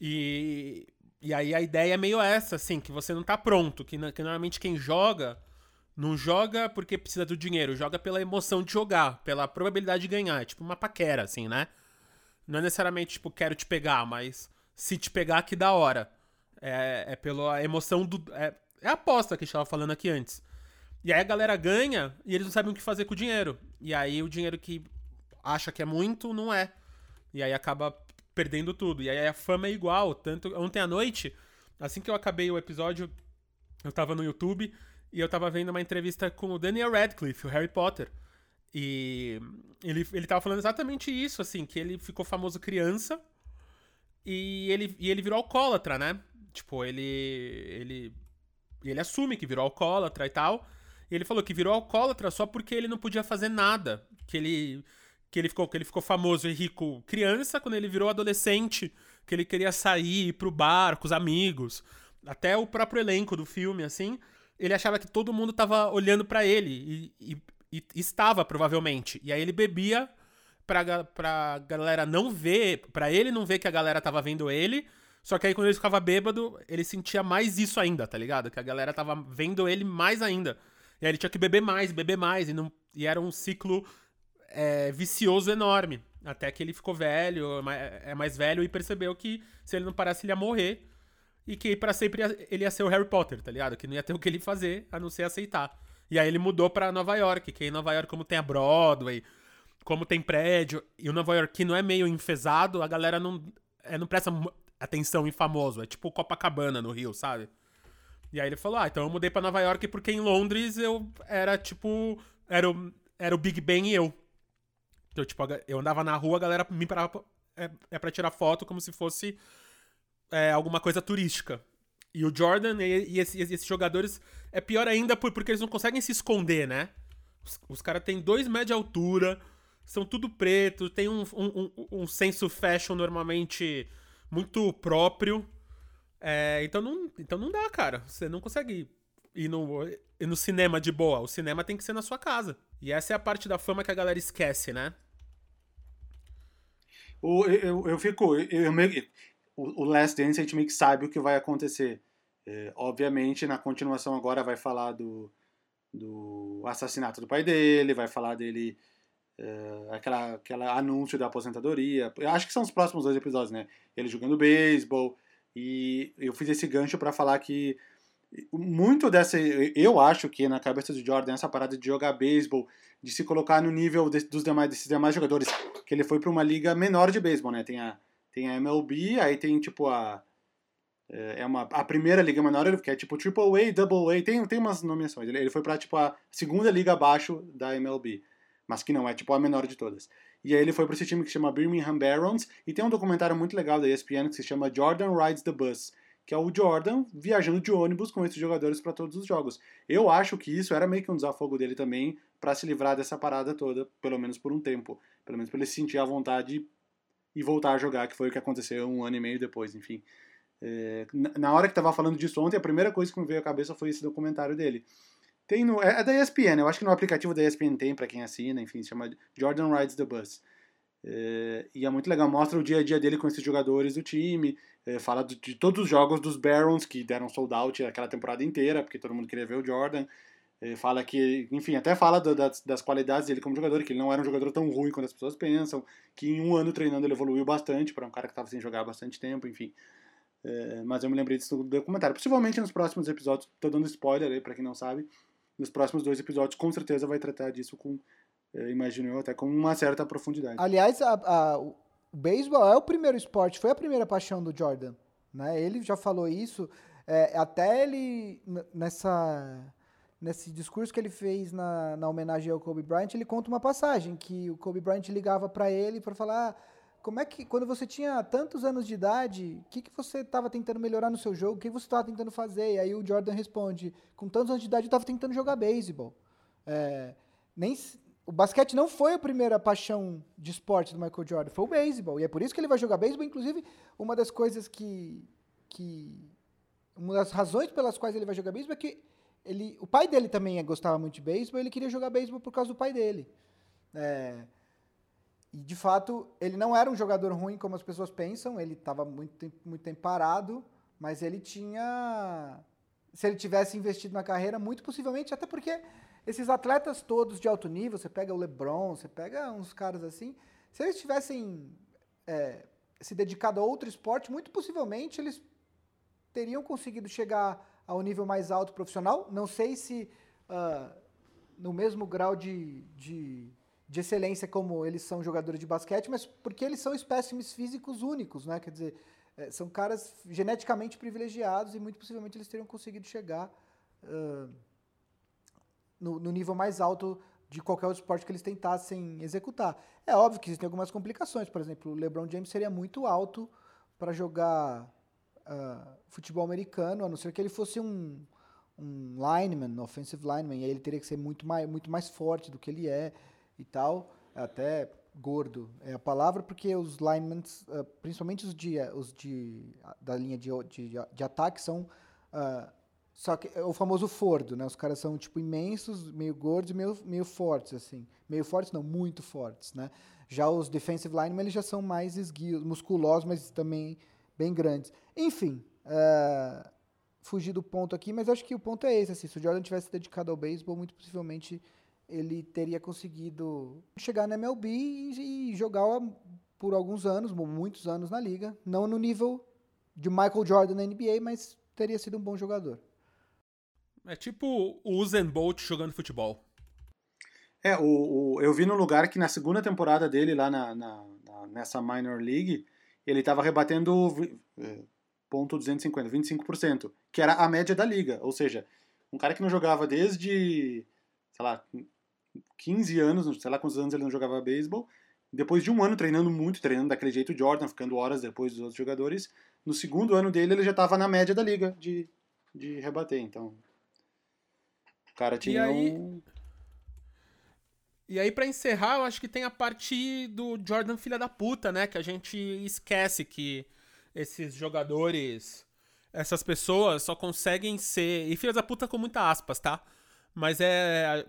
[SPEAKER 1] e, e aí a ideia é meio essa, assim, que você não tá pronto, que, que normalmente quem joga não joga porque precisa do dinheiro, joga pela emoção de jogar, pela probabilidade de ganhar, é tipo uma paquera, assim, né? Não é necessariamente, tipo, quero te pegar, mas se te pegar, que da hora. É, é pela emoção do. É, é a aposta que a gente tava falando aqui antes. E aí a galera ganha e eles não sabem o que fazer com o dinheiro. E aí o dinheiro que acha que é muito, não é. E aí acaba perdendo tudo. E aí a fama é igual. Tanto ontem à noite, assim que eu acabei o episódio, eu tava no YouTube e eu tava vendo uma entrevista com o Daniel Radcliffe, o Harry Potter. E ele, ele tava falando exatamente isso, assim, que ele ficou famoso criança e ele, e ele virou alcoólatra, né? Tipo, ele. ele. ele assume que virou alcoólatra e tal. E ele falou que virou alcoólatra só porque ele não podia fazer nada. Que ele. Que ele ficou, que ele ficou famoso e rico criança, quando ele virou adolescente, que ele queria sair, ir pro bar com os amigos. Até o próprio elenco do filme, assim, ele achava que todo mundo tava olhando pra ele. E, e- e estava, provavelmente. E aí ele bebia pra, pra galera não ver, pra ele não ver que a galera tava vendo ele. Só que aí quando ele ficava bêbado, ele sentia mais isso ainda, tá ligado? Que a galera tava vendo ele mais ainda. E aí ele tinha que beber mais, beber mais. E, não, e era um ciclo é, vicioso enorme. Até que ele ficou velho, é é mais velho e percebeu que se ele não parasse, ele ia morrer. E que pra sempre ele ia ser o Harry Potter, tá ligado? Que não ia ter o que ele fazer a não ser aceitar. E aí ele mudou pra Nova York, que em Nova York, como tem a Broadway, como tem prédio, e o Nova Yorkino é meio enfesado, a galera não, é, não presta atenção em famoso. É tipo Copacabana no Rio, sabe? E aí ele falou: Ah, então eu mudei pra Nova York porque em Londres eu era tipo. Era o, era o Big Ben e eu. Então, tipo, eu andava na rua, a galera me parava pra- é, é pra tirar foto como se fosse é, alguma coisa turística. E o Jordan e, e esse- esses jogadores é pior ainda por- porque eles não conseguem se esconder, né? Os, os caras têm dois metros de altura, são tudo preto, tem um, um, um, um senso fashion normalmente muito próprio. É, então, não, então não dá, cara. Você não consegue ir no, ir no cinema de boa. O cinema tem que ser na sua casa. E essa é a parte da fama que a galera esquece, né?
[SPEAKER 3] O, eu, eu, fico. Eu, eu meio, o, o Last Dance a gente meio que sabe o que vai acontecer. É, obviamente, na continuação agora vai falar do, do assassinato do pai dele, vai falar dele. É, aquela, aquela anúncio da aposentadoria. Eu acho que são os próximos dois episódios, né? Ele jogando beisebol. E eu fiz esse gancho para falar que muito dessa. Eu acho que na cabeça do Jordan, essa parada de jogar beisebol, de se colocar no nível de- dos demais, desses demais jogadores, que ele foi para uma liga menor de beisebol, né? Tem a, tem a MLB, aí tem tipo a. É é uma, a primeira liga menor, que é tipo Triple A, Double A, tem, tem umas nomeações. Ele, ele foi pra tipo a segunda liga abaixo da MLB, mas que não é tipo a menor de todas. E aí ele foi pra esse time que chama Birmingham Barons, e tem um documentário muito legal da ESPN que se chama Jordan Rides the Bus, que é o Jordan viajando de ônibus com esses jogadores para todos os jogos. Eu acho que isso era meio que um desafogo dele também para se livrar dessa parada toda, pelo menos por um tempo, pelo menos para ele se sentir à vontade e voltar a jogar, que foi o que aconteceu um ano e meio depois, enfim. É, na- hora que tava falando disso ontem, a primeira coisa que me veio à cabeça foi esse documentário dele. Tem no, é, é da ESPN, eu acho que no aplicativo da ESPN tem para quem assina, enfim, se chama Jordan Rides the Bus. É, e é muito legal, mostra o dia a dia dele com esses jogadores do time, é, fala do- de todos os jogos dos Barons que deram sold out aquela temporada inteira, porque todo mundo queria ver o Jordan. É, fala que, enfim, até fala do- das, das qualidades dele como jogador, que ele não era um jogador tão ruim quanto as pessoas pensam, que em um ano treinando ele evoluiu bastante para um cara que estava sem jogar há bastante tempo, enfim. É, mas eu me lembrei disso do documentário. Possivelmente nos próximos episódios, tô dando spoiler aí pra quem não sabe, nos próximos dois episódios com certeza vai tratar disso com, imagino eu, até com uma certa profundidade.
[SPEAKER 2] Aliás, a- a- o beisebol é o primeiro esporte, foi a primeira paixão do Jordan. Né? Ele já falou isso. É, até ele, nessa, nesse discurso que ele fez na, na homenagem ao Kobe Bryant, ele conta uma passagem que o Kobe Bryant ligava para ele para falar ah, como é que, quando você tinha tantos anos de idade, o que, que você estava tentando melhorar no seu jogo? O que você estava tentando fazer? E aí o Jordan responde, com tantos anos de idade eu estava tentando jogar beisebol. É, nem, o basquete não foi a primeira paixão de esporte do Michael Jordan, foi o beisebol. E é por isso que ele vai jogar beisebol. Inclusive, uma das coisas que, que uma das razões pelas quais ele vai jogar beisebol é que ele, o pai dele também gostava muito de beisebol, ele queria jogar beisebol por causa do pai dele. É, e de fato, ele não era um jogador ruim como as pessoas pensam, ele estava muito muito tempo parado, mas ele tinha. Se ele tivesse investido na carreira, muito possivelmente, até porque esses atletas todos de alto nível, você pega o LeBron, você pega uns caras assim, se eles tivessem é, se dedicado a outro esporte, muito possivelmente eles teriam conseguido chegar ao nível mais alto profissional. Não sei se uh, no mesmo grau de, de, de, excelência como eles são jogadores de basquete, mas porque eles são espécimes físicos únicos, né? Quer dizer, é, são caras geneticamente privilegiados e muito possivelmente eles teriam conseguido chegar uh, no, no nível mais alto de qualquer outro esporte que eles tentassem executar. É óbvio que existem algumas complicações, por exemplo, o LeBron James seria muito alto para jogar uh, futebol americano, a não ser que ele fosse um, um lineman, offensive lineman, e aí ele teria que ser muito mais, muito mais forte do que ele é e tal, até gordo é a palavra, porque os linemen, uh, principalmente os de, os de da linha de, de, de ataque, são uh, só que é o famoso fordo, né? Os caras são tipo imensos, meio gordos e meio, meio fortes assim. Meio fortes não, muito fortes, né? Já os defensive linemen eles já são mais esguios, musculosos, mas também bem grandes. Enfim, uh, fugir do ponto aqui, mas acho que o ponto é esse. Assim, se o Jordan tivesse dedicado ao beisebol, muito possivelmente ele teria conseguido chegar na MLB e, e jogar por alguns anos, muitos anos na liga. Não no nível de Michael Jordan na NBA, mas teria sido um bom jogador.
[SPEAKER 1] É tipo o Usain Bolt jogando futebol.
[SPEAKER 3] É, o, o, eu vi no lugar que na segunda temporada dele lá na, na, na nessa Minor League, ele estava rebatendo é, ponto 250, 25%, que era a média da liga. Ou seja, um cara que não jogava desde, sei lá, 15 anos, sei lá quantos anos ele não jogava beisebol, depois de um ano treinando muito, treinando daquele jeito Jordan, ficando horas depois dos outros jogadores, no segundo ano dele ele já estava na média da liga de, de rebater. Então, cara tinha
[SPEAKER 1] e aí,
[SPEAKER 3] um...
[SPEAKER 1] E aí, para encerrar, eu acho que tem a parte do Jordan filha da puta, né? Que a gente esquece que esses jogadores, essas pessoas só conseguem ser. E filha da puta com muita aspas, tá? Mas é.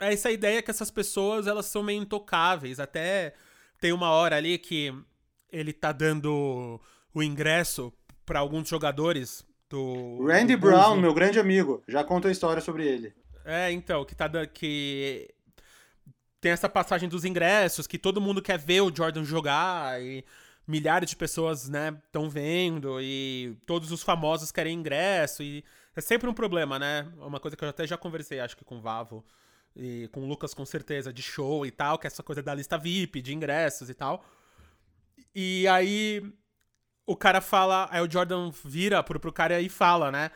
[SPEAKER 1] É essa ideia que essas pessoas elas são meio intocáveis. Até tem uma hora ali que ele tá dando o ingresso para alguns jogadores do.
[SPEAKER 3] Randy
[SPEAKER 1] do
[SPEAKER 3] Brown, meu grande amigo. Já contou a história sobre ele.
[SPEAKER 1] É, então, que tá que tem essa passagem dos ingressos, que todo mundo quer ver o Jordan jogar e milhares de pessoas, né, estão vendo e todos os famosos querem ingresso e é sempre um problema, né? Uma coisa que eu até já conversei, acho que com o Vavo e com o Lucas com certeza de show e tal, que é essa coisa da lista VIP, de ingressos e tal. E aí o cara fala, aí o Jordan vira pro, pro cara e fala, né?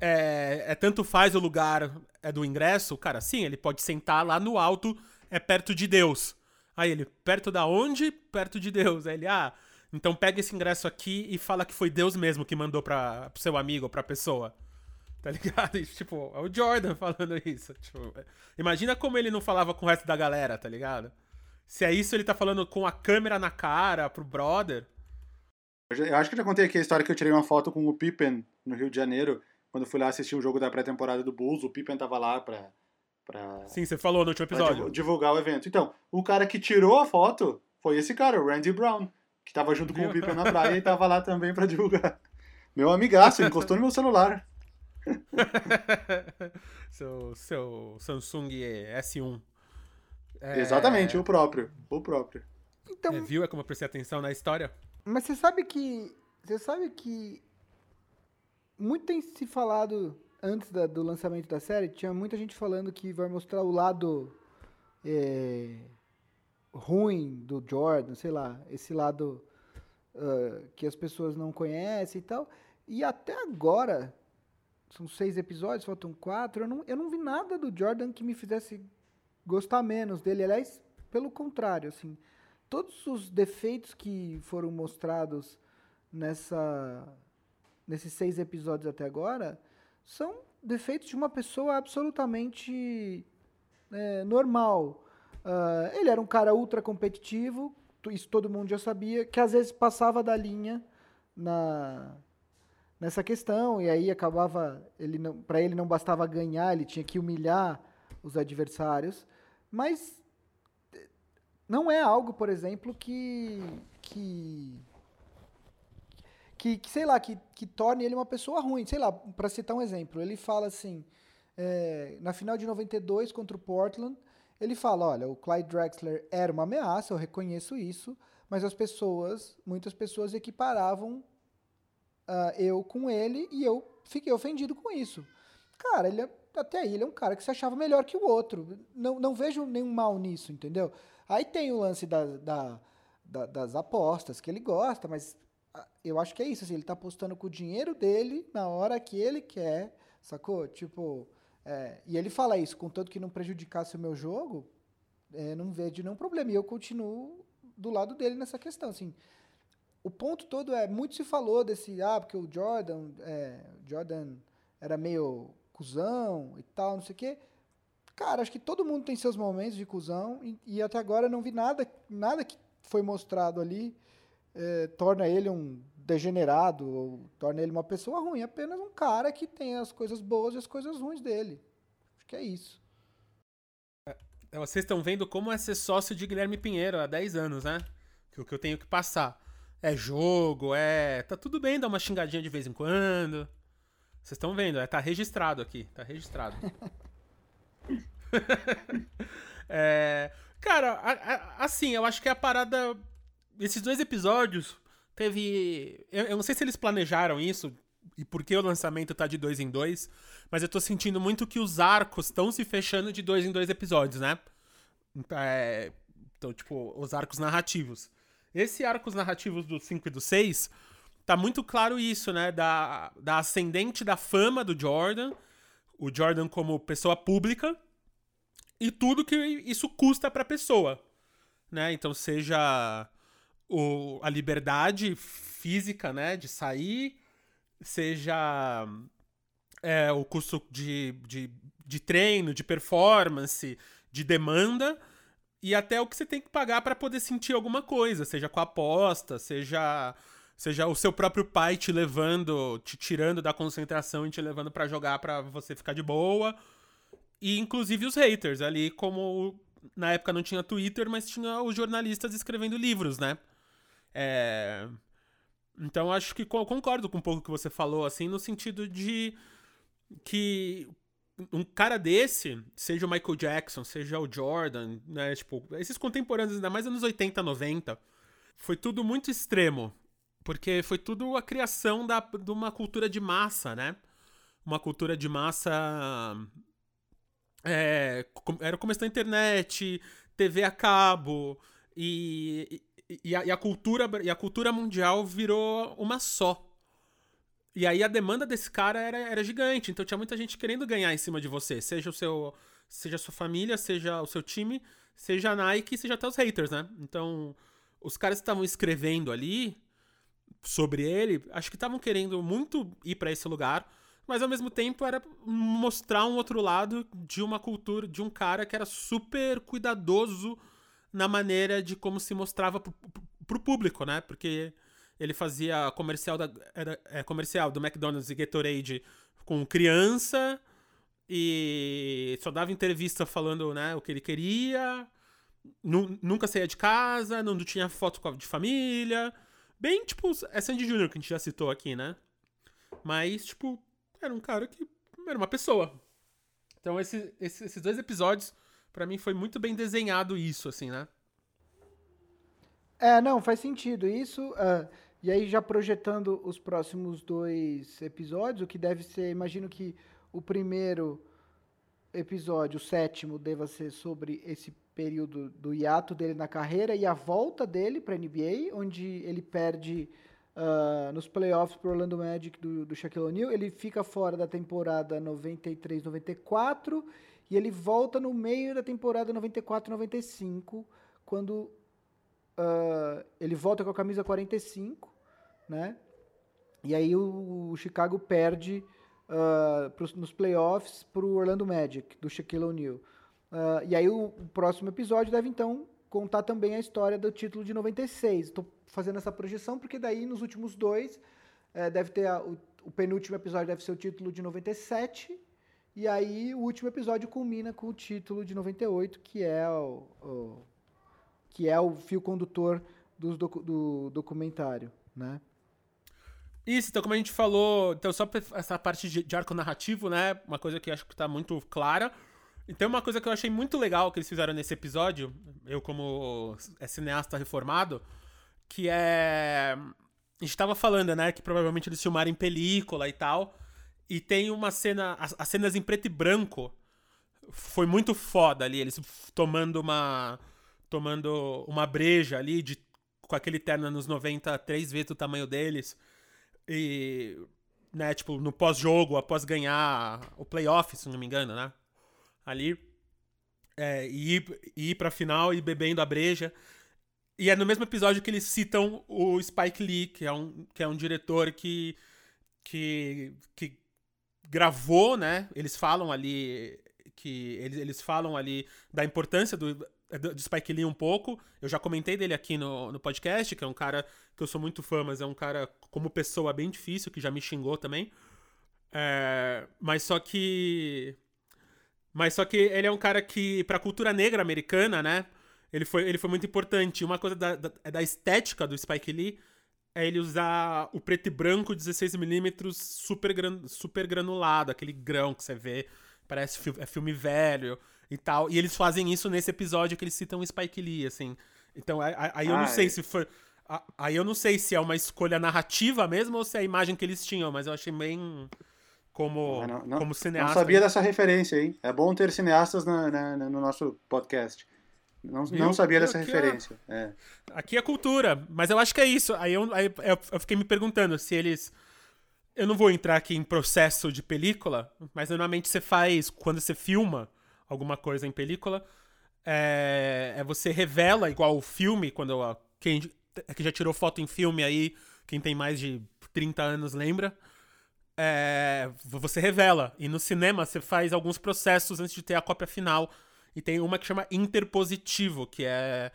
[SPEAKER 1] é, é tanto faz o lugar é do ingresso, cara, sim, ele pode sentar lá no alto, é perto de Deus. Aí ele, perto da onde? Perto de Deus. Aí ele, ah, então pega esse ingresso aqui e fala que foi Deus mesmo que mandou pra, pro seu amigo, pra pessoa. Tá ligado? E, tipo, é o Jordan falando isso. Tipo, imagina como ele não falava com o resto da galera, tá ligado? Se é isso, ele tá falando com a câmera na cara pro brother.
[SPEAKER 3] Eu acho que eu já contei aqui a história que eu tirei uma foto com o Pippen no Rio de Janeiro quando eu fui lá assistir o um jogo da pré-temporada do Bulls, o Pippen tava lá pra, pra.
[SPEAKER 1] Sim, você falou no último episódio.
[SPEAKER 3] divulgar o evento. Então, o cara que tirou a foto foi esse cara, o Randy Brown, que tava junto com o Pippen na praia e tava lá também pra divulgar. Meu amigaço, encostou no meu celular.
[SPEAKER 1] seu, seu Samsung S1.
[SPEAKER 3] É... Exatamente, o próprio. O próprio.
[SPEAKER 1] Então, é, viu? É como eu prestei atenção na história.
[SPEAKER 2] Mas você sabe que. Você sabe que muito tem se falado antes da, do lançamento da série, tinha muita gente falando que vai mostrar o lado é, ruim do Jordan, sei lá, esse lado uh, que as pessoas não conhecem e tal. E até agora, são seis episódios, faltam quatro, eu não, eu não vi nada do Jordan que me fizesse gostar menos dele. Aliás, pelo contrário, assim, todos os defeitos que foram mostrados nessa nesses seis episódios até agora são defeitos de uma pessoa absolutamente é, normal. Uh, ele era um cara ultra competitivo, isso todo mundo já sabia, que às vezes passava da linha na nessa questão e aí acabava ele para ele não bastava ganhar, ele tinha que humilhar os adversários, mas não é algo, por exemplo, que que que, que sei lá, que, que torne ele uma pessoa ruim. Sei lá, para citar um exemplo, ele fala assim, é, na final de 92 contra o Portland, ele fala, olha, o Clyde Drexler era uma ameaça, eu reconheço isso, mas as pessoas, muitas pessoas equiparavam uh, eu com ele e eu fiquei ofendido com isso. Cara, ele é, até aí ele é um cara que se achava melhor que o outro. Não, não vejo nenhum mal nisso, entendeu? Aí tem o lance da, da, da, das apostas, que ele gosta, mas eu acho que é isso, assim, ele tá apostando com o dinheiro dele na hora que ele quer, sacou? Tipo, é, e ele fala isso, contanto que não prejudicasse o meu jogo, é, não vejo nenhum problema. E eu continuo do lado dele nessa questão, assim. O ponto todo é, muito se falou desse, ah, porque o Jordan, é, Jordan era meio cuzão e tal, não sei o quê. Cara, acho que todo mundo tem seus momentos de cuzão e, e até agora eu não vi nada, nada que foi mostrado ali é, torna ele um degenerado ou torna ele uma pessoa ruim. É apenas um cara que tem as coisas boas e as coisas ruins dele. Acho que é isso.
[SPEAKER 1] É, vocês estão vendo como é ser sócio de Guilherme Pinheiro há 10 anos, né? Que o que eu tenho que passar. É jogo, é. Tá tudo bem dar uma xingadinha de vez em quando. Vocês estão vendo, é, tá registrado aqui. Tá registrado. é, cara, a, a, assim, eu acho que a parada esses dois episódios teve. Eu, eu, não sei se eles planejaram isso e por que o lançamento tá de dois em dois, mas eu tô sentindo muito que os arcos estão se fechando de dois em dois episódios, né? É, então, tipo, os arcos narrativos. Esse arcos narrativos do 5 e do 6 tá muito claro isso, né? Da, da ascendente da fama do Jordan, o Jordan como pessoa pública e tudo que isso custa pra pessoa, né? Então, seja o, a liberdade física, né, de sair, seja é, o custo de, de, de treino, de performance, de demanda, e até o que você tem que pagar para poder sentir alguma coisa, seja com a aposta, seja seja o seu próprio pai te levando, te tirando da concentração e te levando para jogar para você ficar de boa. E inclusive os haters ali, como na época não tinha Twitter, mas tinha os jornalistas escrevendo livros, né? É... Então acho que concordo com um pouco que você falou, assim, no sentido de que um cara desse, seja o Michael Jackson, seja o Jordan, né, tipo, esses contemporâneos, ainda mais anos 80, 90, foi tudo muito extremo, porque foi tudo a criação da, de uma cultura de massa, né? Uma cultura de massa. É, era o começo da internet, TV a cabo, e, e a, e a, cultura, e a cultura mundial virou uma só. E aí a demanda desse cara era, era gigante. Então tinha muita gente querendo ganhar em cima de você. Seja o seu. Seja a sua família, seja o seu time, seja a Nike, seja até os haters, né? Então, os caras que estavam escrevendo ali sobre ele, acho que estavam querendo muito ir para esse lugar, mas ao mesmo tempo era mostrar um outro lado de uma cultura, de um cara que era super cuidadoso na maneira de como se mostrava pro, pro público, né? Porque ele fazia comercial, da, era, é, comercial do McDonald's e Gatorade com criança e só dava entrevista falando né, o que ele queria, nunca saía de casa, não tinha foto de família. Bem, tipo, é Sandy Jr. que a gente já citou aqui, né? Mas, tipo, era um cara que era uma pessoa. Então, esse, esse, esses dois episódios para mim foi muito bem desenhado isso, assim, né?
[SPEAKER 2] É, não, faz sentido isso. Uh, e aí, já projetando os próximos dois episódios, o que deve ser, imagino que o primeiro episódio, o sétimo, deva ser sobre esse período do hiato dele na carreira e a volta dele para NBA, onde ele perde uh, nos playoffs para Orlando Magic do, do Shaquille O'Neal. Ele fica fora da temporada 93-94 e ele volta no meio da temporada 94-95, quando uh, ele volta com a camisa 45, né? E aí o, o Chicago perde uh, pros, nos playoffs para o Orlando Magic, do Shaquille O'Neal. Uh, e aí o, o, próximo episódio deve então contar também a história do título de 96. Estou fazendo essa projeção porque daí nos últimos dois é, deve ter a, o, o, penúltimo episódio deve ser o título de 97 e aí o último episódio culmina com o título de 98 que é o, o que é o fio condutor do, do documentário, né?
[SPEAKER 1] Isso, então como a gente falou, então só essa parte de, de arco narrativo, né? Uma coisa que acho que tá muito clara. Então uma coisa que eu achei muito legal que eles fizeram nesse episódio, eu como cineasta reformado, que é... A gente tava falando, né, que provavelmente eles filmaram em película e tal, e tem uma cena, as, as cenas em preto e branco, foi muito foda ali, eles tomando uma tomando uma breja ali de com aquele terno nos 90, três vezes o tamanho deles. E, né, tipo, no pós-jogo, após ganhar o playoff, se não me engano, né? Ali. É, e ir, ir pra final e bebendo a breja. E é no mesmo episódio que eles citam o Spike Lee, que é um, que é um diretor que, que, que gravou, né? Eles falam ali que eles, eles falam ali da importância do, do Spike Lee um pouco. Eu já comentei dele aqui no, no podcast, que é um cara que eu sou muito fã, mas é um cara, como pessoa, bem difícil, que já me xingou também. É, mas só que. Mas só que ele é um cara que, pra cultura negra americana, né? Ele foi, ele foi muito importante. Uma coisa da, da, da estética do Spike Lee é ele usar o preto e branco 16mm super, gran, super granulado, aquele grão que você vê. Parece é filme velho e tal. E eles fazem isso nesse episódio que eles citam o Spike Lee, assim. Então, aí eu não sei é. se foi. Aí eu não sei se é uma escolha narrativa mesmo ou se é a imagem que eles tinham, mas eu achei bem. Como,
[SPEAKER 3] não, não,
[SPEAKER 1] como cineasta.
[SPEAKER 3] Não sabia dessa referência, hein? É bom ter cineastas na, na, no nosso podcast. Não, não sabia dessa aqui é referência. É, é.
[SPEAKER 1] Aqui é cultura, mas eu acho que é isso. Aí eu, aí eu fiquei me perguntando se eles. Eu não vou entrar aqui em processo de película, mas normalmente você faz, quando você filma, alguma coisa em película, é, é você revela, igual o filme, quando quem é que já tirou foto em filme aí, quem tem mais de 30 anos lembra, é, você revela. E no cinema você faz alguns processos antes de ter a cópia final. E tem uma que chama interpositivo, que é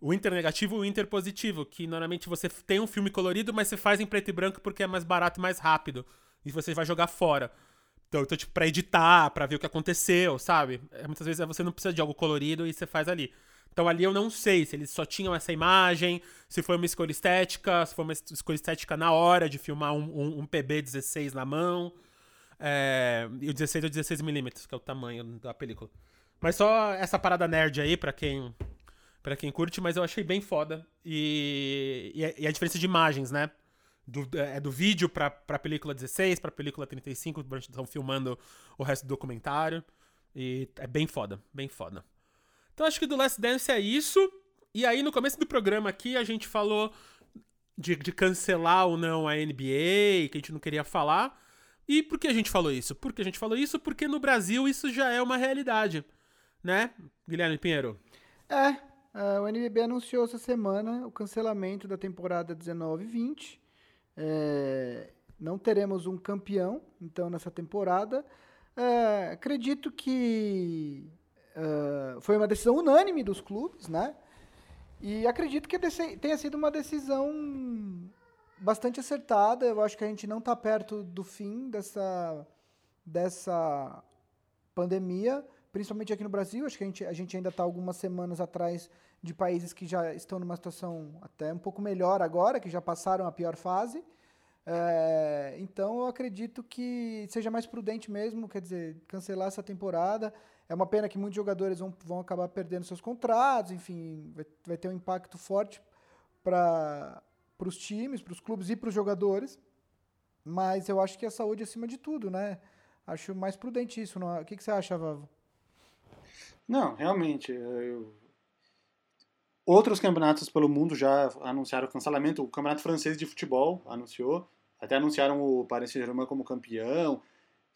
[SPEAKER 1] o internegativo e o interpositivo, que normalmente você tem um filme colorido, mas você faz em preto e branco porque é mais barato e mais rápido. E você vai jogar fora. Então, então, tipo, pra editar, pra ver o que aconteceu, sabe? É, muitas vezes você não precisa de algo colorido e você faz ali. Então ali eu não sei se eles só tinham essa imagem, se foi uma escolha estética, se foi uma escolha estética na hora de filmar um, um, um PB-16 na mão. É, e o 16 ou 16mm, que é o tamanho da película. Mas só essa parada nerd aí, pra quem, pra quem curte, mas eu achei bem foda. E, e, a, e a diferença de imagens, né? do, é do vídeo pra, pra película 16, pra película 35, estão filmando o resto do documentário. E é bem foda, bem foda. Então acho que do Last Dance é isso. E aí no começo do programa aqui a gente falou de, de cancelar ou não a NBA, que a gente não queria falar. E por que a gente falou isso? Por que a gente falou isso? Porque no Brasil isso já é uma realidade, né, Guilherme Pinheiro?
[SPEAKER 2] É, uh, o NBB anunciou essa semana o cancelamento da temporada 19-20 é, não teremos um campeão, então, nessa temporada. É, acredito que foi uma decisão unânime dos clubes, né? E acredito que tenha sido uma decisão bastante acertada. Eu acho que a gente não está perto do fim dessa, dessa pandemia, principalmente aqui no Brasil. Acho que a gente, a gente ainda está algumas semanas atrás de países que já estão numa situação até um pouco melhor agora, que já passaram a pior fase. É, então eu acredito que seja mais prudente mesmo, quer dizer, cancelar essa temporada. É uma pena que muitos jogadores vão, vão acabar perdendo seus contratos, enfim, vai, vai ter um impacto forte para os times, para os clubes e para os jogadores. Mas eu acho que a saúde é acima de tudo, né? Acho mais prudente isso. Não? É? O que, que você acha, Vavo?
[SPEAKER 3] Não, realmente. Eu... Outros campeonatos pelo mundo já anunciaram cancelamento. O campeonato francês de futebol anunciou. Até anunciaram o Paris Saint-Germain como campeão.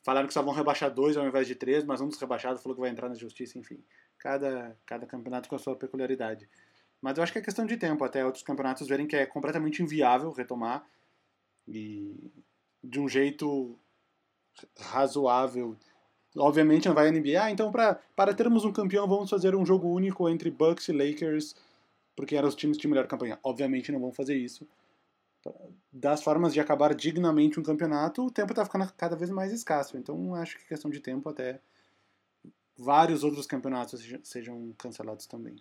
[SPEAKER 3] Falaram que só vão rebaixar dois ao invés de três, mas um dos rebaixados falou que vai entrar na justiça, enfim. Cada, cada campeonato com a sua peculiaridade. Mas eu acho que é questão de tempo até outros campeonatos verem que é completamente inviável retomar e de um jeito razoável. Obviamente não vai a NBA, ah, então para termos um campeão vamos fazer um jogo único entre Bucks e Lakers, porque eram os times de melhor campanha. Obviamente não vão fazer isso. Das formas de acabar dignamente um campeonato, o tempo está ficando cada vez mais escasso. Então acho que questão de tempo até vários outros campeonatos sejam cancelados também.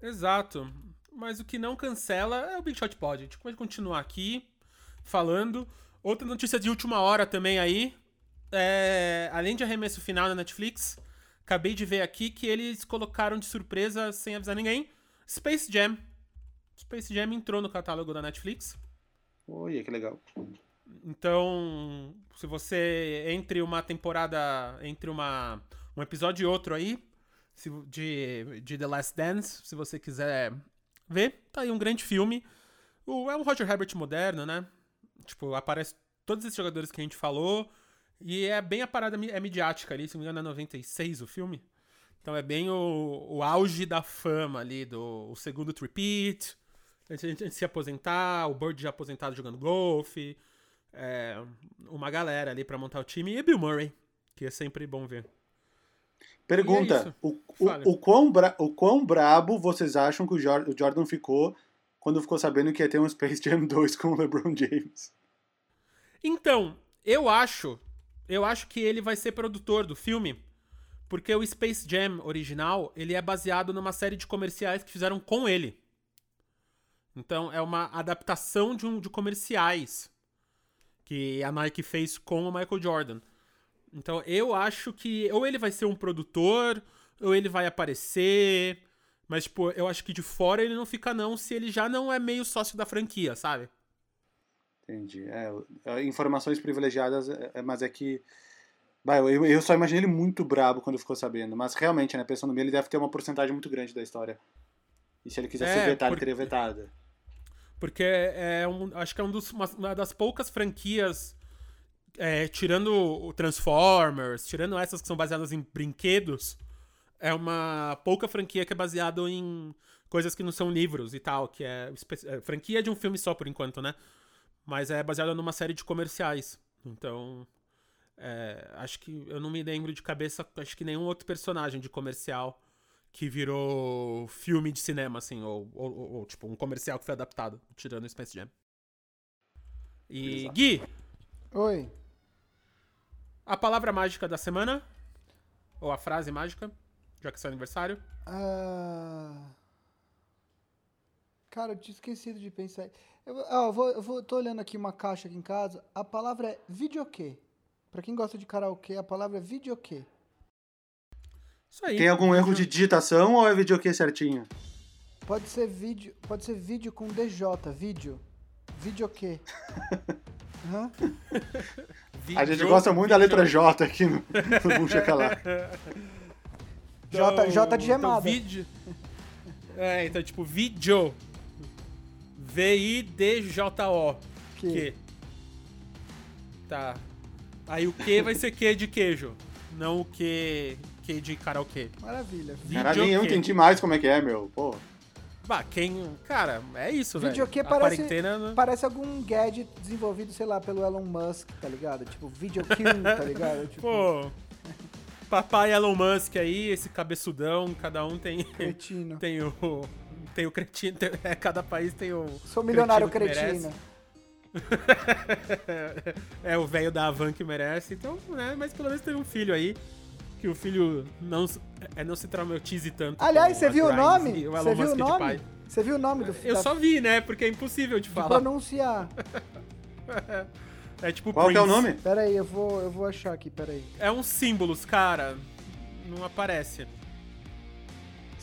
[SPEAKER 1] Exato. Mas o que não cancela é o Big Shot Pod. A gente vai continuar aqui falando. Outra notícia de última hora também aí. É, além de arremesso final na Netflix, acabei de ver aqui que eles colocaram de surpresa, sem avisar ninguém, Space Jam. Space Jam entrou no catálogo da Netflix.
[SPEAKER 3] Oi, que legal.
[SPEAKER 1] Então, se você entre uma temporada, entre uma um episódio e outro aí, de, de The Last Dance, se você quiser ver, tá aí um grande filme. O, é um Roger Herbert moderno, né? Tipo, aparece todos esses jogadores que a gente falou. E é bem a parada é midiática ali, se não me engano, é 96 o filme. Então é bem o, o auge da fama ali, do o segundo tripit. A gente, gente se aposentar, o Bird já aposentado jogando golfe. É, uma galera ali para montar o time. E Bill Murray, que é sempre bom ver.
[SPEAKER 3] Pergunta: é o, o, o, quão bra, o quão brabo vocês acham que o, o Jordan ficou quando ficou sabendo que ia ter um Space Jam 2 com o LeBron James?
[SPEAKER 1] Então, eu acho. Eu acho que ele vai ser produtor do filme. Porque o Space Jam original, ele é baseado numa série de comerciais que fizeram com ele. Então, é uma adaptação de, um, de comerciais que a Nike fez com o Michael Jordan. Então eu acho que ou ele vai ser um produtor, ou ele vai aparecer. Mas, tipo, eu acho que de fora ele não fica, não, se ele já não é meio sócio da franquia, sabe?
[SPEAKER 3] Entendi. É, é informações privilegiadas, é, é, mas é que. Bah, eu, eu só imaginei ele muito brabo quando ficou sabendo. Mas realmente, né, pensando nele, ele deve ter uma porcentagem muito grande da história. E se ele quisesse é, vetar, ele teria vetado.
[SPEAKER 1] Porque é um, acho que é um dos, uma, uma das poucas franquias é, tirando Transformers, tirando essas que são baseadas em brinquedos, é uma pouca franquia que é baseada em coisas que não são livros e tal, que é, é franquia de um filme só por enquanto, né? Mas é baseada numa série de comerciais. Então, é, acho que eu não me lembro de cabeça, acho que nenhum outro personagem de comercial que virou filme de cinema, assim, ou, ou, ou tipo, um comercial que foi adaptado, tirando o Space Jam. E, Exato. Gui!
[SPEAKER 2] Oi.
[SPEAKER 1] A palavra mágica da semana? Ou a frase mágica, já que é seu aniversário?
[SPEAKER 2] Ah... Cara, eu tinha esquecido de pensar. Eu, eu, vou, eu vou, tô olhando aqui uma caixa aqui em casa. A palavra é videokê. Pra quem gosta de karaokê, a palavra é videokê.
[SPEAKER 3] Isso aí. Tem algum erro de digitação ou é videokê certinho?
[SPEAKER 2] Pode ser vídeo, pode ser vídeo com DJ, vídeo. Videokê.
[SPEAKER 3] Uhum. A gente gosta muito da letra J aqui no, no Bucha Calar.
[SPEAKER 2] J, J de gemada. Então,
[SPEAKER 1] vídeo. É, então, tipo, vídeo. V-I-D-J-O. Que. que. Tá. Aí o que vai ser que de queijo. Não o que, que de karaokê.
[SPEAKER 2] Maravilha.
[SPEAKER 3] Caralho, eu entendi mais como é que é, meu. Pô.
[SPEAKER 1] Bah, quem. Cara, é isso, velho.
[SPEAKER 2] Videokê parece, quarentena... parece algum gadget desenvolvido, sei lá, pelo Elon Musk, tá ligado? Tipo, videokê, tá ligado? Tipo...
[SPEAKER 1] Pô. Papai Elon Musk aí, esse cabeçudão, cada um tem.
[SPEAKER 2] Cretino.
[SPEAKER 1] Tem o. Tem o cretino. Tem, é, cada país tem o.
[SPEAKER 2] Sou milionário cretino.
[SPEAKER 1] é o velho da Avan que merece, então, né? Mas pelo menos tem um filho aí que o filho não, é, não se traumatize tanto.
[SPEAKER 2] Aliás, você viu o nome? Você viu o nome? Você viu o nome do
[SPEAKER 1] filho? Eu só vi, né? Porque é impossível de, de falar.
[SPEAKER 2] pronunciar.
[SPEAKER 1] é tipo
[SPEAKER 3] Qual Prince. é o nome?
[SPEAKER 2] Pera aí, eu vou, eu vou achar aqui, pera aí.
[SPEAKER 1] É uns símbolos, cara. Não aparece.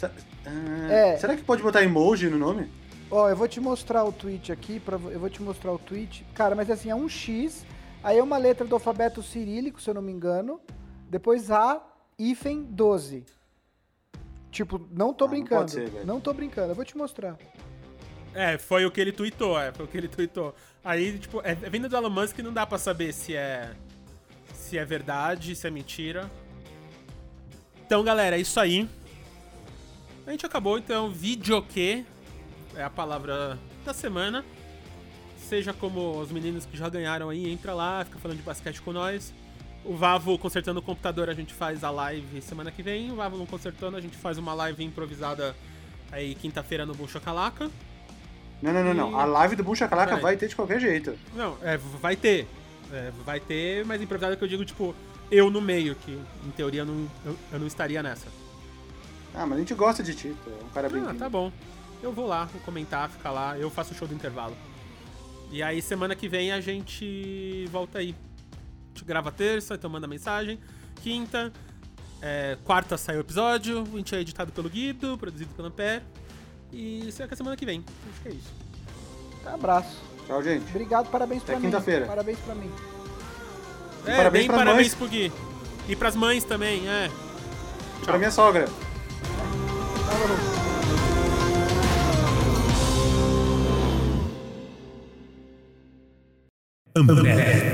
[SPEAKER 3] Uh, é. Será que pode botar emoji no nome?
[SPEAKER 2] Ó, eu vou te mostrar o tweet aqui, pra, eu vou te mostrar o tweet. Cara, mas assim, é um X, aí é uma letra do alfabeto cirílico, se eu não me engano, depois A, hífen 12. Tipo, não tô
[SPEAKER 3] Ah, não
[SPEAKER 2] brincando.
[SPEAKER 3] pode ser, velho.
[SPEAKER 2] não tô brincando, eu vou te mostrar.
[SPEAKER 1] É, foi o que ele tweetou, é, foi o que ele tweetou. Aí, tipo, é, é vindo do Elon Musk não dá pra saber se é. se é verdade, se é mentira. Então, galera, é isso aí. A gente acabou, então, videoque é a palavra da semana. Seja como os meninos que já ganharam aí, entra lá, fica falando de basquete com nós. O Vavo consertando o computador, a gente faz a live semana que vem. O Vavo não consertando, a gente faz uma live improvisada aí quinta-feira no Boom Chocalaca.
[SPEAKER 3] Não, não, não, não.
[SPEAKER 1] E-
[SPEAKER 3] A live do Shakalaka
[SPEAKER 1] Peraí.
[SPEAKER 3] vai ter de qualquer jeito.
[SPEAKER 1] Não, é, vai ter. É, vai ter, mas improvisada que eu digo, tipo, eu no meio, que em teoria eu não, eu, eu não estaria nessa.
[SPEAKER 3] Ah, mas a gente gosta de ti, é um cara bem
[SPEAKER 1] Ah, tá bom. Eu vou lá, vou comentar, ficar lá, eu faço o show do intervalo. E aí, semana que vem, a gente volta aí. A gente grava terça, então manda mensagem. Quinta, é, quarta sai o episódio. A gente é editado pelo Guido, produzido pelo Ampere. E será que é semana que vem. Acho que é isso.
[SPEAKER 2] Abraço.
[SPEAKER 3] Tchau, gente.
[SPEAKER 2] Obrigado, parabéns pra
[SPEAKER 3] Até
[SPEAKER 2] mim.
[SPEAKER 3] quinta-feira.
[SPEAKER 2] Parabéns pra mim.
[SPEAKER 1] É,
[SPEAKER 3] parabéns
[SPEAKER 1] bem
[SPEAKER 3] pras
[SPEAKER 1] parabéns
[SPEAKER 3] mães.
[SPEAKER 1] pro Gui. E pras mães também, é.
[SPEAKER 3] Pra minha sogra.
[SPEAKER 2] Falou.
[SPEAKER 4] Ambev.